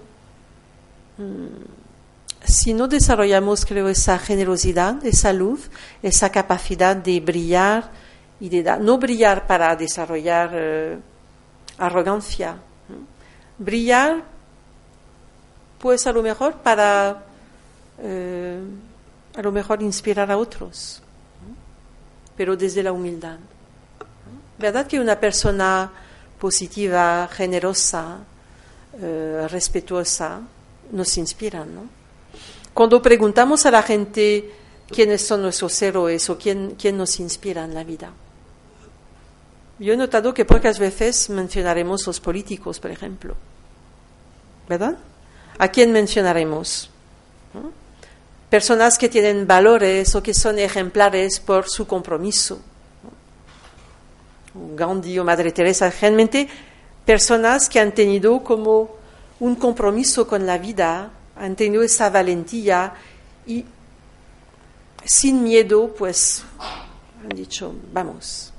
mm, si no desarrollamos, esa generosidad, esa luz, esa capacidad de brillar, no brillar para desarrollar eh, arrogancia, brillar pues a lo mejor para eh, a lo mejor inspirar a otros, pero desde la humildad. ¿Verdad que una persona positiva, generosa, eh, respetuosa, nos inspira, ¿no? Cuando preguntamos a la gente quiénes son nuestros héroes o quién, quién nos inspira en la vida, yo he notado que pocas veces mencionaremos los políticos, por ejemplo. ¿Verdad? ¿A quién mencionaremos? Personas que tienen valores o que son ejemplares por su compromiso. Gandhi o Madre Teresa, realmente personas que han tenido como un compromiso con la vida, han tenido esa valentía y sin miedo, pues han dicho, vamos,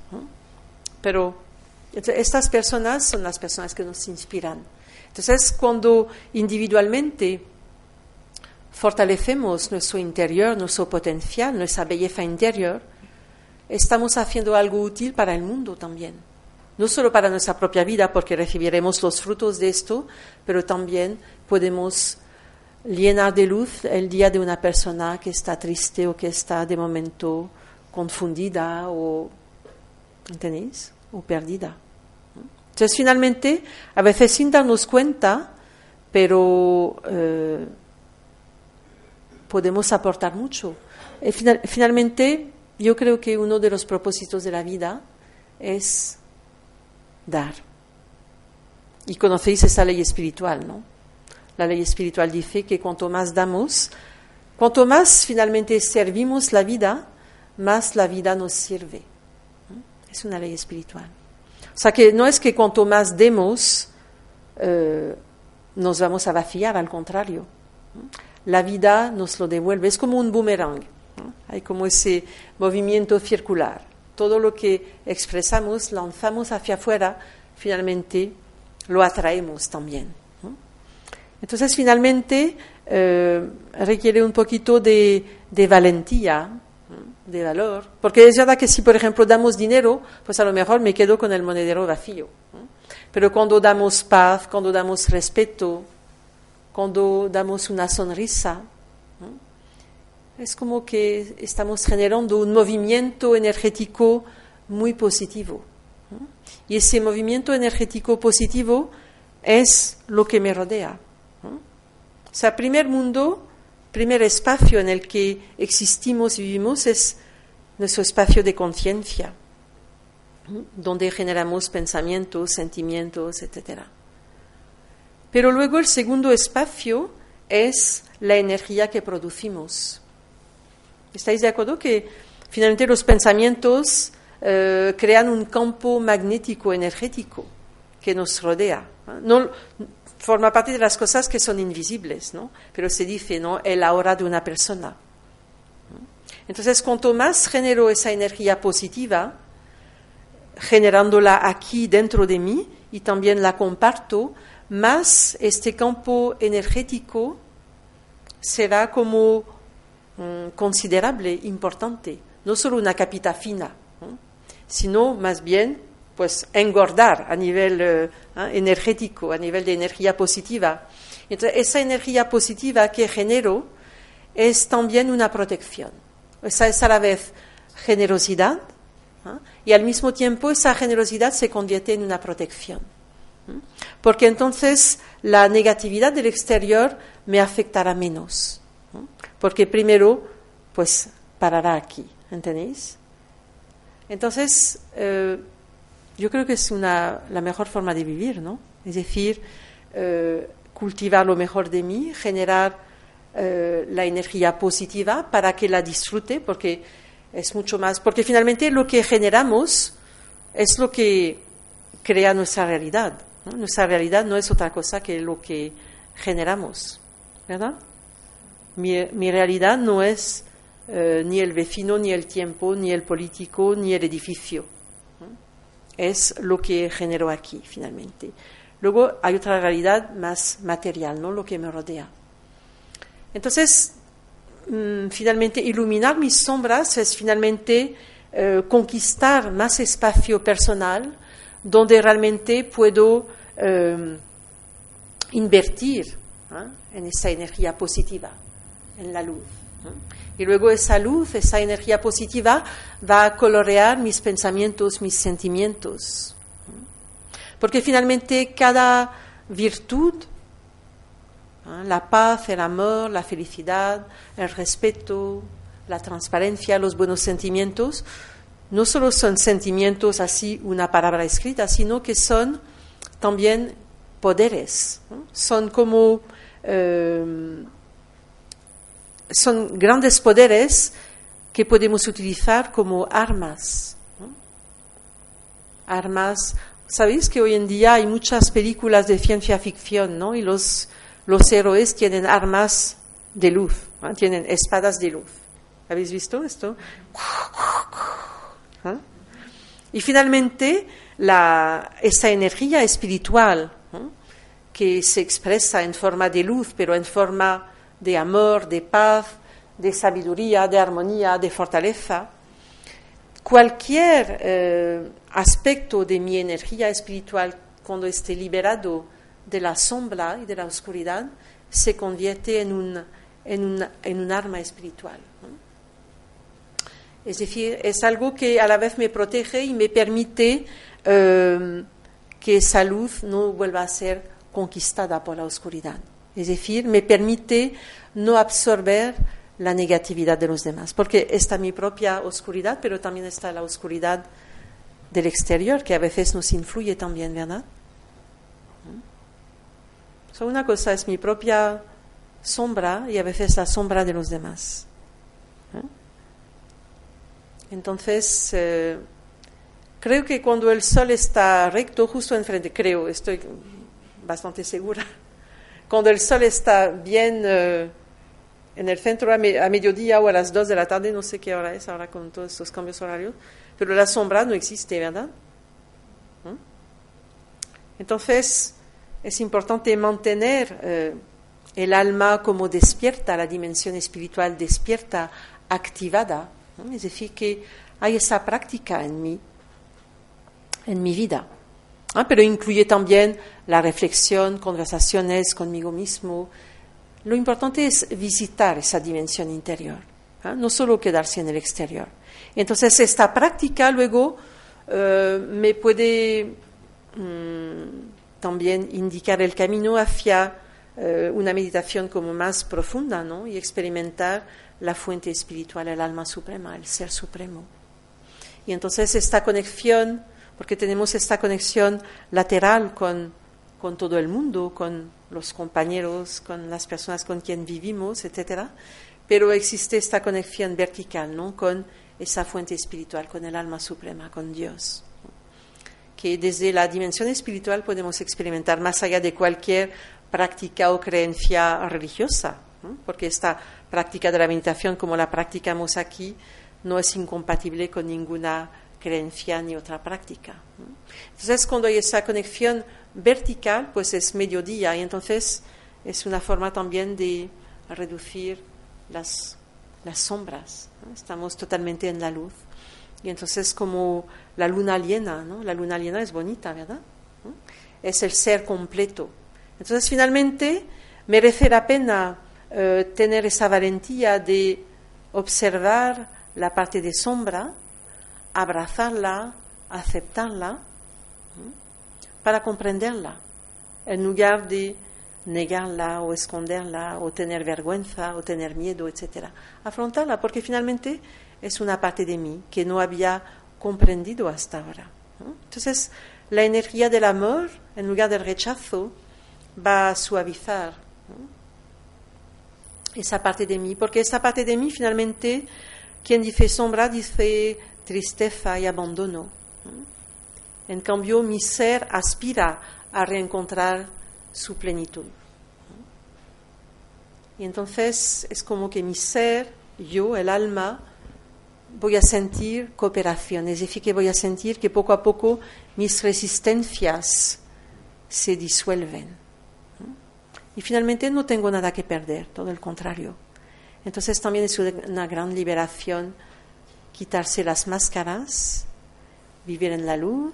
pero estas personas son las personas que nos inspiran. Entonces, cuando individualmente fortalecemos nuestro interior, nuestro potencial, nuestra belleza interior, estamos haciendo algo útil para el mundo también. No solo para nuestra propia vida, porque recibiremos los frutos de esto, pero también podemos llenar de luz el día de una persona que está triste o que está de momento confundida o, ¿entendéis? O perdida. Entonces, finalmente, a veces sin darnos cuenta, pero eh, podemos aportar mucho. Eh, finalmente, yo creo que uno de los propósitos de la vida es dar. Y conocéis esa ley espiritual, ¿no? La ley espiritual dice que cuanto más damos, cuanto más finalmente servimos la vida, más la vida nos sirve. Es una ley espiritual. O sea que no es que cuanto más demos, eh, nos vamos a vaciar, al contrario. La vida nos lo devuelve, es como un boomerang. Hay como ese movimiento circular. Todo lo que expresamos, lanzamos hacia afuera, finalmente lo atraemos también. Entonces, finalmente, eh, requiere un poquito de, valentía, de valor, porque es verdad que si, por ejemplo, damos dinero, pues a lo mejor me quedo con el monedero vacío. Pero cuando damos paz, cuando damos respeto, cuando damos una sonrisa, es como que estamos generando un movimiento energético muy positivo. Y ese movimiento energético positivo es lo que me rodea. O sea, primer mundo, primer espacio en el que existimos y vivimos es nuestro espacio de conciencia, donde generamos pensamientos, sentimientos, etc. Pero luego el segundo espacio es la energía que producimos. ¿Estáis de acuerdo que finalmente los pensamientos eh, crean un campo magnético energético que nos rodea? Forma parte de las cosas que son invisibles, ¿no? Pero se dice, ¿no? El ahora de una persona. Entonces, cuanto más genero esa energía positiva, generándola aquí dentro de mí y también la comparto, más este campo energético será como mm, considerable, importante, no solo una capita fina, sino más bien pues engordar a nivel eh, ¿eh? energético, a nivel de energía positiva. Entonces, esa energía positiva que genero es también una protección. Esa es a la vez generosidad ¿eh? y al mismo tiempo esa generosidad se convierte en una protección. Porque entonces la negatividad del exterior me afectará menos. Porque primero, pues parará aquí, ¿entendéis? Entonces, yo creo que es una, la mejor forma de vivir, ¿no? Es decir, eh, cultivar lo mejor de mí, generar eh, la energía positiva para que la disfrute, porque es mucho más, porque finalmente lo que generamos es lo que crea nuestra realidad. Nuestra realidad no es otra cosa que lo que generamos, ¿verdad? Mi, realidad no es eh, ni el vecino, ni el tiempo, ni el político, ni el edificio es lo que generó aquí finalmente. Luego hay otra realidad más material, ¿no? lo que me rodea. Entonces, mm, finalmente, iluminar mis sombras es finalmente eh, conquistar más espacio personal donde realmente puedo eh, invertir en esa energía positiva, en la luz. Y luego esa luz, esa energía positiva va a colorear mis pensamientos, mis sentimientos. Porque finalmente cada virtud, la paz, el amor, la felicidad, el respeto, la transparencia, los buenos sentimientos, no solo son sentimientos así, una palabra escrita, sino que son también poderes. Son como eh, son grandes poderes que podemos utilizar como armas. Armas, sabéis que hoy en día hay muchas películas de ciencia ficción, ¿no? Y los, los héroes tienen armas de luz, tienen espadas de luz. ¿Habéis visto esto? ¿Ah? Y finalmente, la, esa energía espiritual que se expresa en forma de luz, pero en forma de amor, de paz, de sabiduría, de armonía, de fortaleza. Cualquier eh, aspecto de mi energía espiritual cuando esté liberado de la sombra y de la oscuridad se convierte en un, en un arma espiritual. Es decir, es algo que a la vez me protege y me permite eh, que esa luz no vuelva a ser conquistada por la oscuridad. Es decir, me permite no absorber la negatividad de los demás, porque está mi propia oscuridad, pero también está la oscuridad del exterior, que a veces nos influye también, ¿verdad? una cosa es mi propia sombra y a veces la sombra de los demás. Entonces, eh, creo que cuando el sol está recto, justo enfrente, creo, estoy bastante segura, cuando el sol está bien eh, en el centro a, mediodía o a las 2 de la tarde, no sé qué hora es ahora con todos estos cambios horarios, pero la sombra no existe, ¿verdad? ¿Mm? Entonces, es importante mantener eh, el alma como despierta, la dimensión espiritual despierta, activada. Es decir, que hay esa práctica en mí, en mi vida. Ah, pero incluye también la reflexión, conversaciones conmigo mismo. Lo importante es visitar esa dimensión interior, ¿ah? no solo quedarse en el exterior. Entonces, esta práctica luego eh, me puede mm, también indicar el camino hacia eh, una meditación como más profunda ¿no? y experimentar la fuente espiritual, el alma suprema, el ser supremo. Y entonces esta conexión porque tenemos esta conexión lateral con, con todo el mundo, con los compañeros, con las personas con quien vivimos, etc. Pero existe esta conexión vertical, ¿no? Con esa fuente espiritual, con el alma suprema, con Dios. Que desde la dimensión espiritual podemos experimentar más allá de cualquier práctica o creencia religiosa, porque esta práctica de la meditación, como la practicamos aquí, no es incompatible con ninguna creencia ni otra práctica. Entonces, cuando hay esa conexión vertical, pues es mediodía y entonces es una forma también de reducir las, las sombras. Estamos totalmente en la luz. Y entonces como la luna llena, ¿no? La luna llena es bonita, ¿verdad? Es el ser completo. Entonces finalmente merece la pena eh, tener esa valentía de observar la parte de sombra abrazarla, aceptarla, para comprenderla, en lugar de negarla o esconderla o tener vergüenza o tener miedo, etc. Afrontarla porque finalmente es una parte de mí que no había comprendido hasta ahora. Entonces, la energía del amor, en lugar del rechazo, va a suavizar esa parte de mí, porque esa parte de mí finalmente, quien dice sombra, dice tristeza y abandono. En cambio, mi ser aspira a reencontrar su plenitud. Y entonces es como que mi ser, yo, el alma, voy a sentir cooperación, es decir, que voy a sentir que poco a poco mis resistencias se disuelven. Y finalmente no tengo nada que perder, todo el contrario. Entonces también es una gran liberación quitarse las máscaras, vivir en la luz,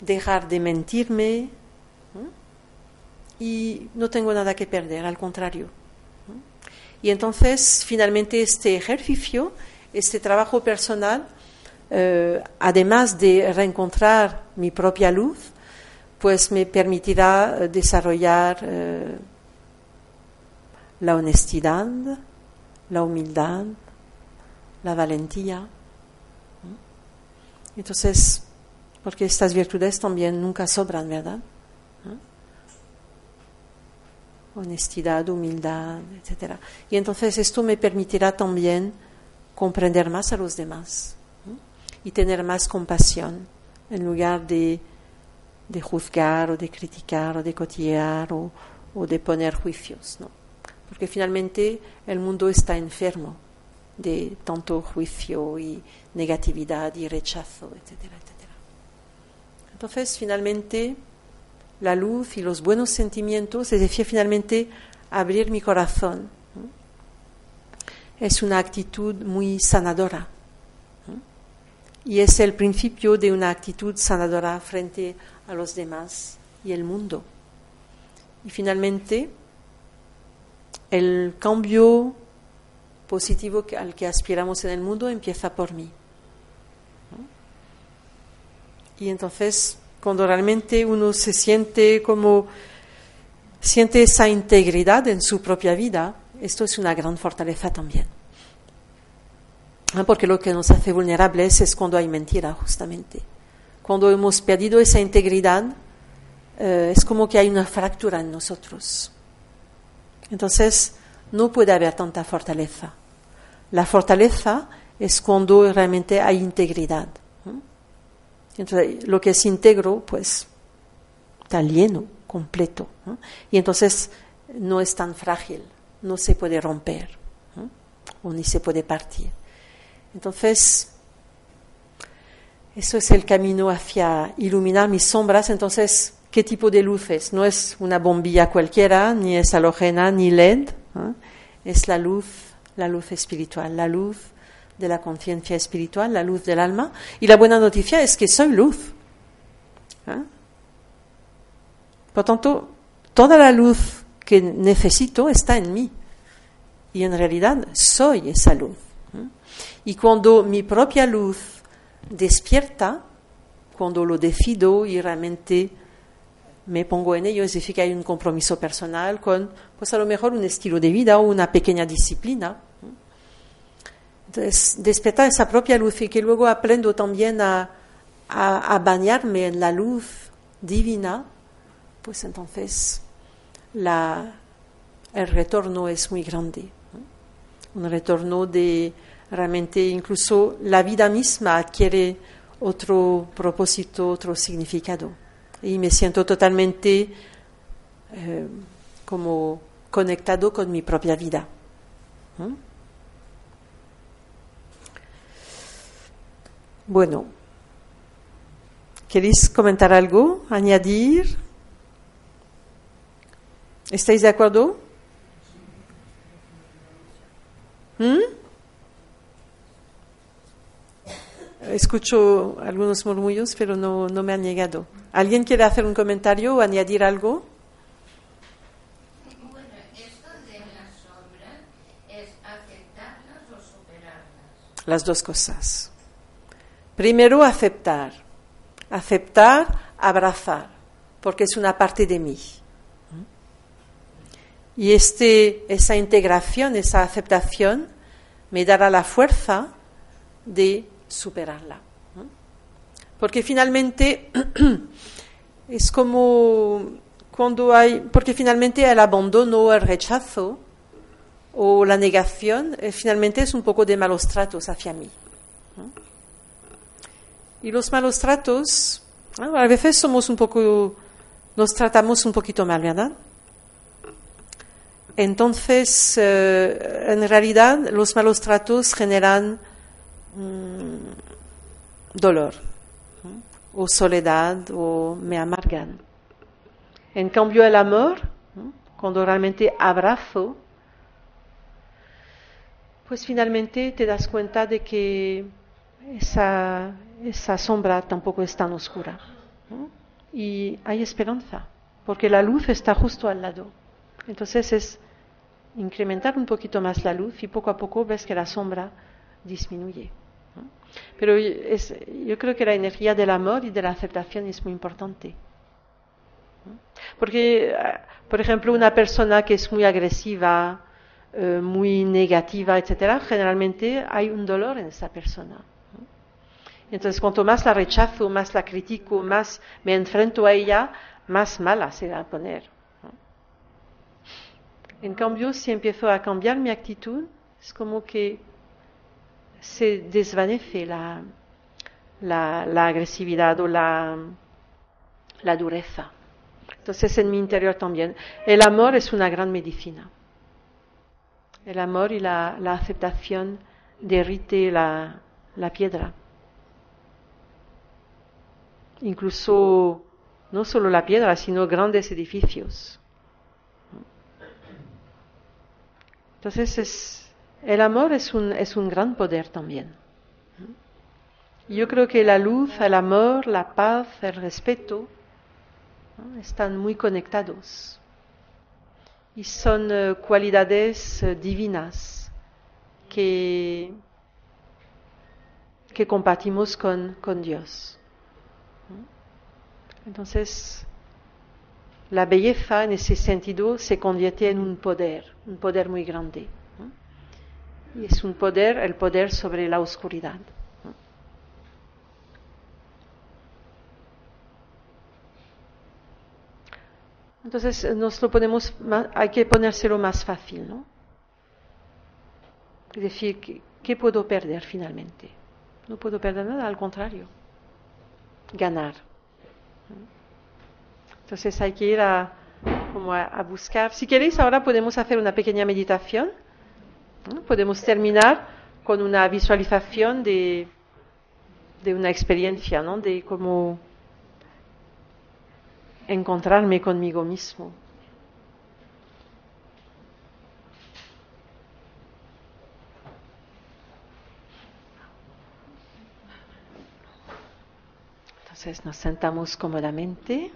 dejar de mentirme y no tengo nada que perder, al contrario. Y entonces, finalmente, este ejercicio, este trabajo personal, eh, además de reencontrar mi propia luz, pues me permitirá desarrollar eh, la honestidad, la humildad, la valentía. Entonces, porque estas virtudes también nunca sobran, ¿verdad? Honestidad, humildad, etc. Y entonces esto me permitirá también comprender más a los demás y tener más compasión en lugar de, de juzgar o de criticar o de cotillear o, o de poner juicios, ¿no? Porque finalmente el mundo está enfermo de tanto juicio y negatividad y rechazo, etcétera, etcétera. Entonces, finalmente, la luz y los buenos sentimientos, es finalmente, abrir mi corazón, es una actitud muy sanadora. Y es el principio de una actitud sanadora frente a los demás y el mundo. Y finalmente, el cambio positivo al que aspiramos en el mundo empieza por mí. Y entonces, cuando realmente uno se siente como, siente esa integridad en su propia vida, esto es una gran fortaleza también. Porque lo que nos hace vulnerables es cuando hay mentira, justamente. Cuando hemos perdido esa integridad, eh, es como que hay una fractura en nosotros. Entonces, no puede haber tanta fortaleza. La fortaleza es cuando realmente hay integridad. Entonces, lo que es íntegro, pues, está lleno, completo. Y entonces no es tan frágil, no se puede romper, o ni se puede partir. Entonces, eso es el camino hacia iluminar mis sombras. Entonces, ¿qué tipo de luz es? No es una bombilla cualquiera, ni es halógena, ni LED. Es la luz, la luz espiritual, la luz de la conciencia espiritual, la luz del alma. Y la buena noticia es que soy luz. ¿Ah? Por tanto, toda la luz que necesito está en mí. Y en realidad soy esa luz. Y cuando mi propia luz despierta, cuando lo decido y realmente me pongo en ello, es decir, que hay un compromiso personal con, pues a lo mejor un estilo de vida o una pequeña disciplina, entonces, despertar esa propia luz y que luego aprendo también a, bañarme en la luz divina, pues entonces la, el retorno es muy grande. Un retorno de realmente incluso la vida misma adquiere otro propósito, otro significado. Y me siento totalmente eh, como conectado con mi propia vida. Bueno, ¿queréis comentar algo? ¿Añadir? ¿Estáis de acuerdo? ¿Mm? Escucho algunos murmullos, pero no, no me han llegado. ¿Alguien quiere hacer un comentario o añadir algo? Bueno, esto de las sombras es aceptarlas o superarlas. Las dos cosas. Primero aceptar, aceptar, abrazar, porque es una parte de mí. Y este, esa integración, esa aceptación, me dará la fuerza de superarla. Porque finalmente es como cuando hay, porque finalmente el abandono, el rechazo o la negación, eh, finalmente es un poco de malos tratos hacia mí. Y los malos tratos, a veces somos un poco, nos tratamos un poquito mal, ¿verdad? Entonces, eh, en realidad, los malos tratos generan mm, dolor, o soledad, o me amargan. En cambio, el amor, cuando realmente abrazo, pues finalmente te das cuenta de que esa, esa sombra tampoco es tan oscura. Y hay esperanza, porque la luz está justo al lado. Entonces es incrementar un poquito más la luz y poco a poco ves que la sombra disminuye. Pero es, yo creo que la energía del amor y de la aceptación es muy importante. Porque, por ejemplo, una persona que es muy agresiva, eh, muy negativa, etc., generalmente hay un dolor en esa persona. Entonces, cuanto más la rechazo, más la critico, más me enfrento a ella, más mala se va a poner. En cambio, si empiezo a cambiar mi actitud, es como que se desvanece la, la, agresividad o la, la dureza. Entonces, en mi interior también. El amor es una gran medicina. El amor y la, aceptación derrite la, la piedra incluso no solo la piedra, sino grandes edificios. Entonces es, el amor es un, es un gran poder también. Yo creo que la luz, el amor, la paz, el respeto están muy conectados. y son eh, cualidades eh, divinas que, que compartimos con, con Dios. Entonces, la belleza en ese sentido se convierte en un poder, un poder muy grande. Y es un poder, el poder sobre la oscuridad. Entonces nos lo ponemos, hay que ponérselo más fácil, ¿no? Es decir, ¿qué, ¿qué, puedo perder finalmente? No puedo perder nada, al contrario, ganar. Entonces hay que ir a, como a, buscar. Si queréis, ahora podemos hacer una pequeña meditación. Podemos terminar con una visualización de, de una experiencia, ¿no? De cómo encontrarme conmigo mismo. Entonces nos sentamos cómodamente.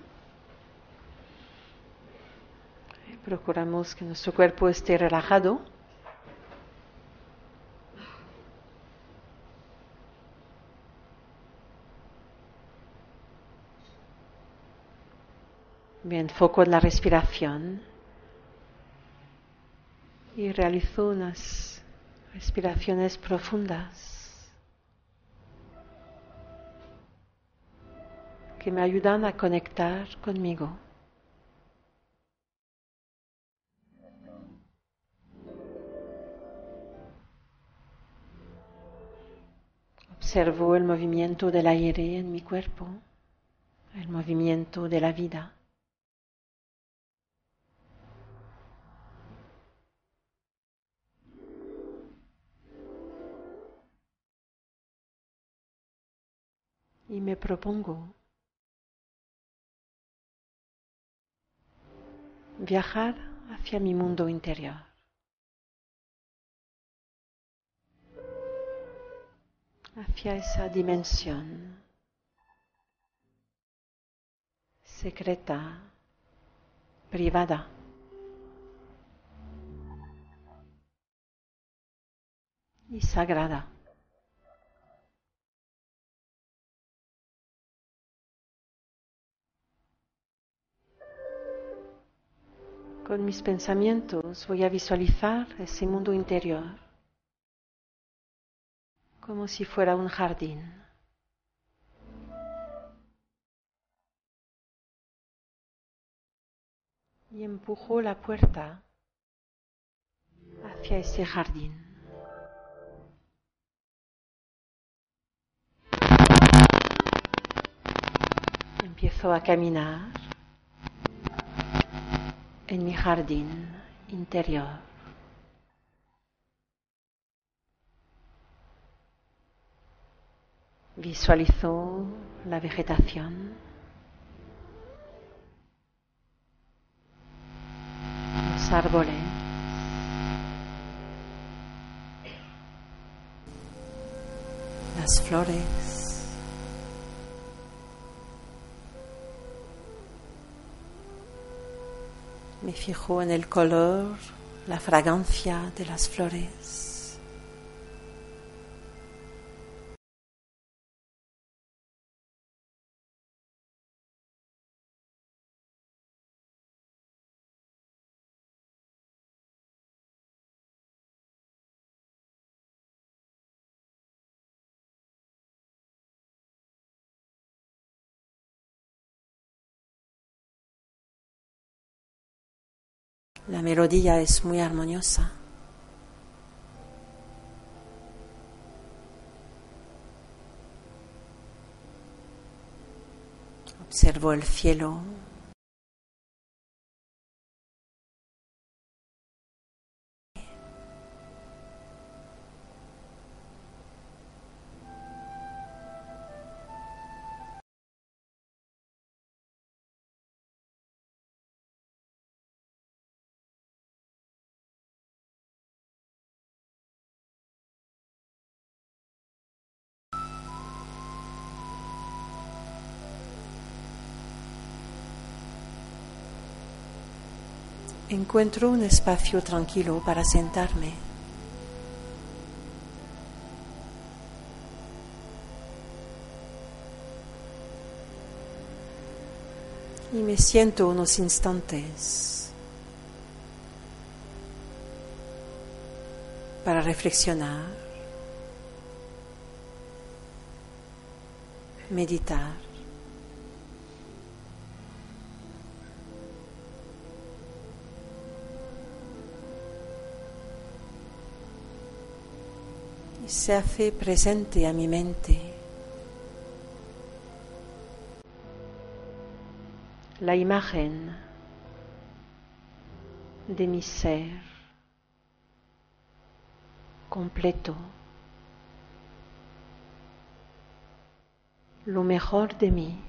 Procuramos que nuestro cuerpo esté relajado. Me enfoco en la respiración y realizo unas respiraciones profundas que me ayudan a conectar conmigo. Observo el movimiento del aire en mi cuerpo, el movimiento de la vida. y me propongo viajar hacia mi mundo interior. hacia esa dimensión secreta, privada. y sagrada. Con mis pensamientos voy a visualizar ese mundo interior como si fuera un jardín. Y empujo la puerta hacia ese jardín. Empiezo a caminar en mi jardín interior. Visualizo la vegetación, los árboles, las flores. Me fijo en el color, la fragancia de las flores. La melodía es muy armoniosa. Observo el cielo. Encuentro un espacio tranquilo para sentarme. Y me siento unos instantes para reflexionar, meditar. Se hace presente a mi mente. La imagen de mi ser completo, lo mejor de mí,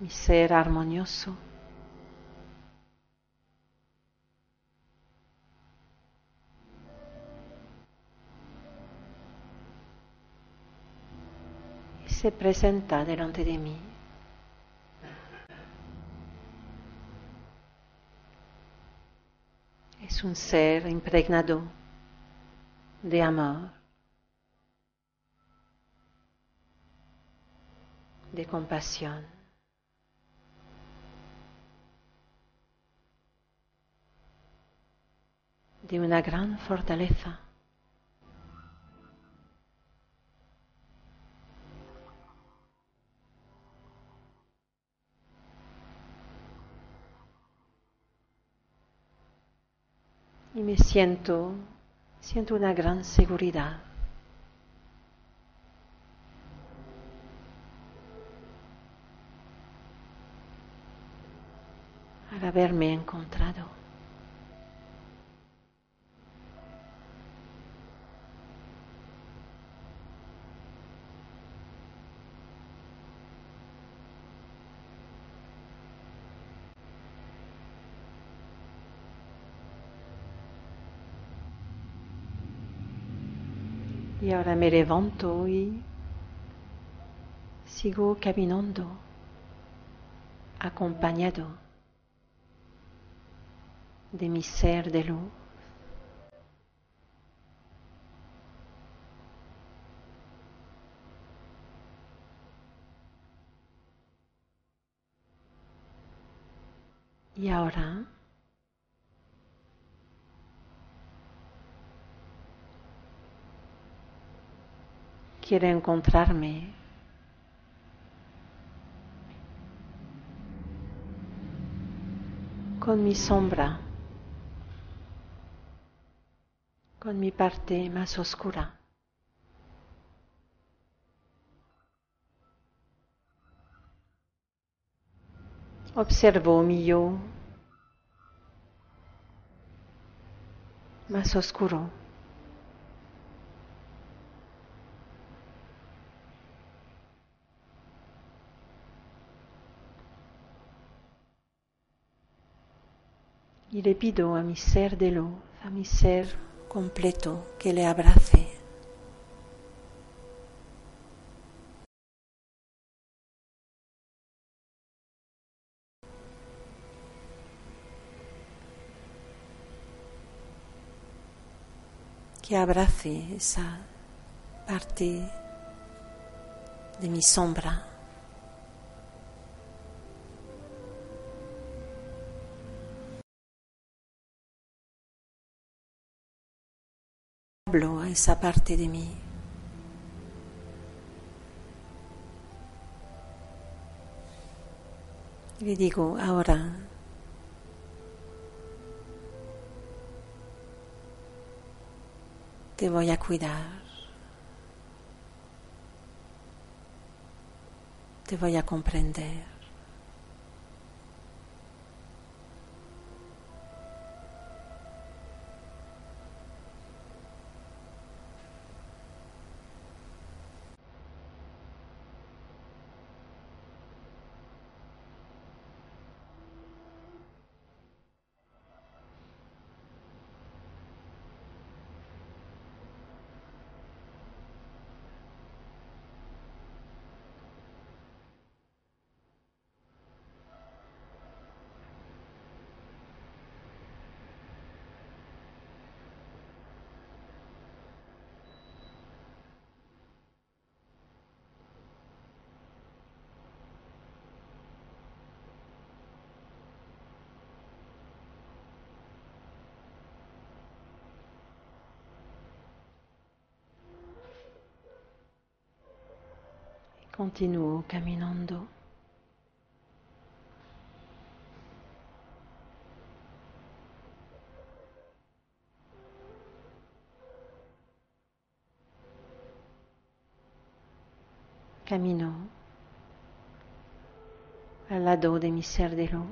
mi ser armonioso. Se presenta delante de mí. Es un ser impregnado de amor, de compasión. de una gran fortaleza. Y me siento, siento una gran seguridad. al haberme encontrado. Y ahora me levanto y sigo caminando acompañado de mi ser de luz. Y ahora quiero encontrarme. con mi sombra, con mi parte más oscura. Observo mi yo más oscuro. Y le pido a mi ser de luz, a mi ser completo, que le abrace. Que abrace esa parte de mi sombra. Hablo a esa parte de mí. Le digo, ahora te voy a cuidar, te voy a comprender. Continúo caminando. Camino al lado de mi ser de luz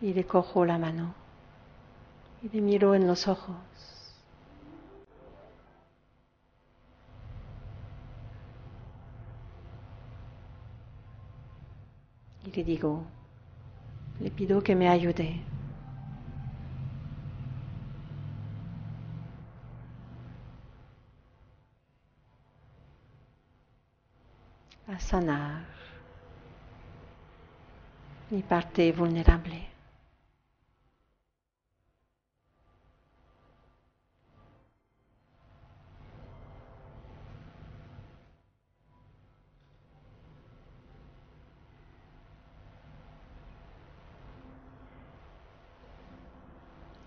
y le cojo la mano y le miro en los ojos. Digo, le pido que me ayude. a sanar mi parte vulnerable.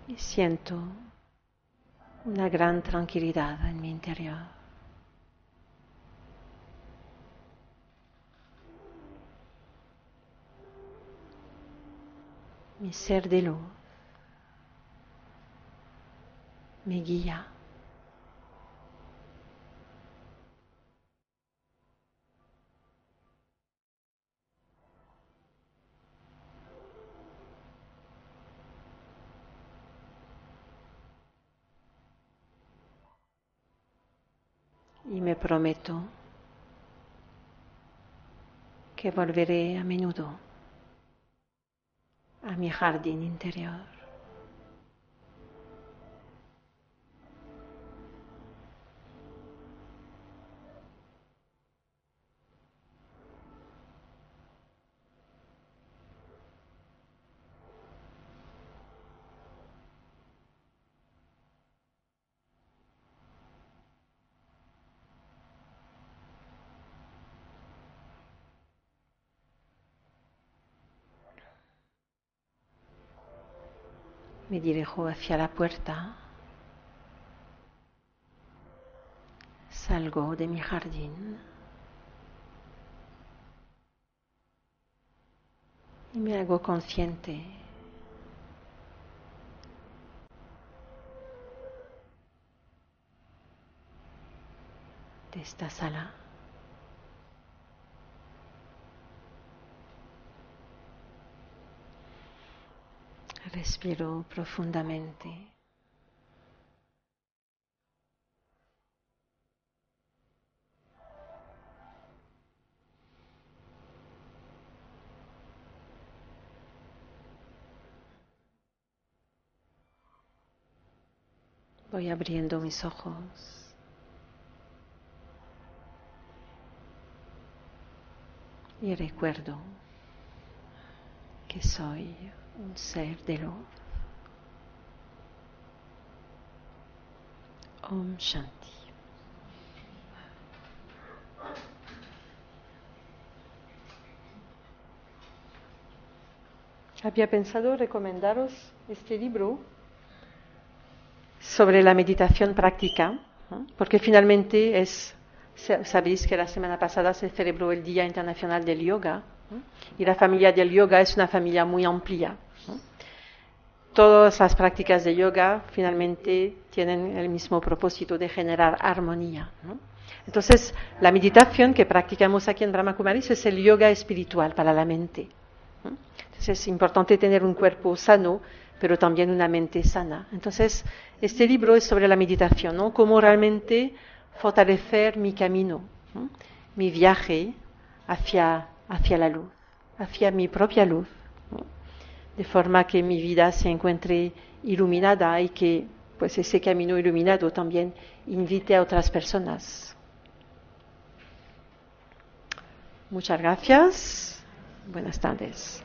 Y siento una gran tranquilidad en mi interior. Mi ser de luz me guía. y me prometo que volveré a menudo a mi jardín interior. Me dirijo hacia la puerta. Salgo de mi jardín. Y me hago consciente de esta sala. Respiro profundamente. Voy abriendo mis ojos. Y recuerdo que soy un ser de luz. Om Shanti. Había pensado recomendaros este libro sobre la meditación práctica, porque finalmente es, sabéis que la semana pasada se celebró el Día Internacional del Yoga y la familia del yoga es una familia muy amplia. Todas las prácticas de yoga finalmente tienen el mismo propósito de generar armonía. Entonces, la meditación que practicamos aquí en Brahma Kumaris es el yoga espiritual para la mente. Entonces, es importante tener un cuerpo sano, pero también una mente sana. Entonces, este libro es sobre la meditación, ¿no? Cómo realmente fortalecer mi camino, mi viaje hacia, hacia la luz, hacia mi propia luz de forma que mi vida se encuentre iluminada y que pues ese camino iluminado también invite a otras personas. Muchas gracias. Buenas tardes.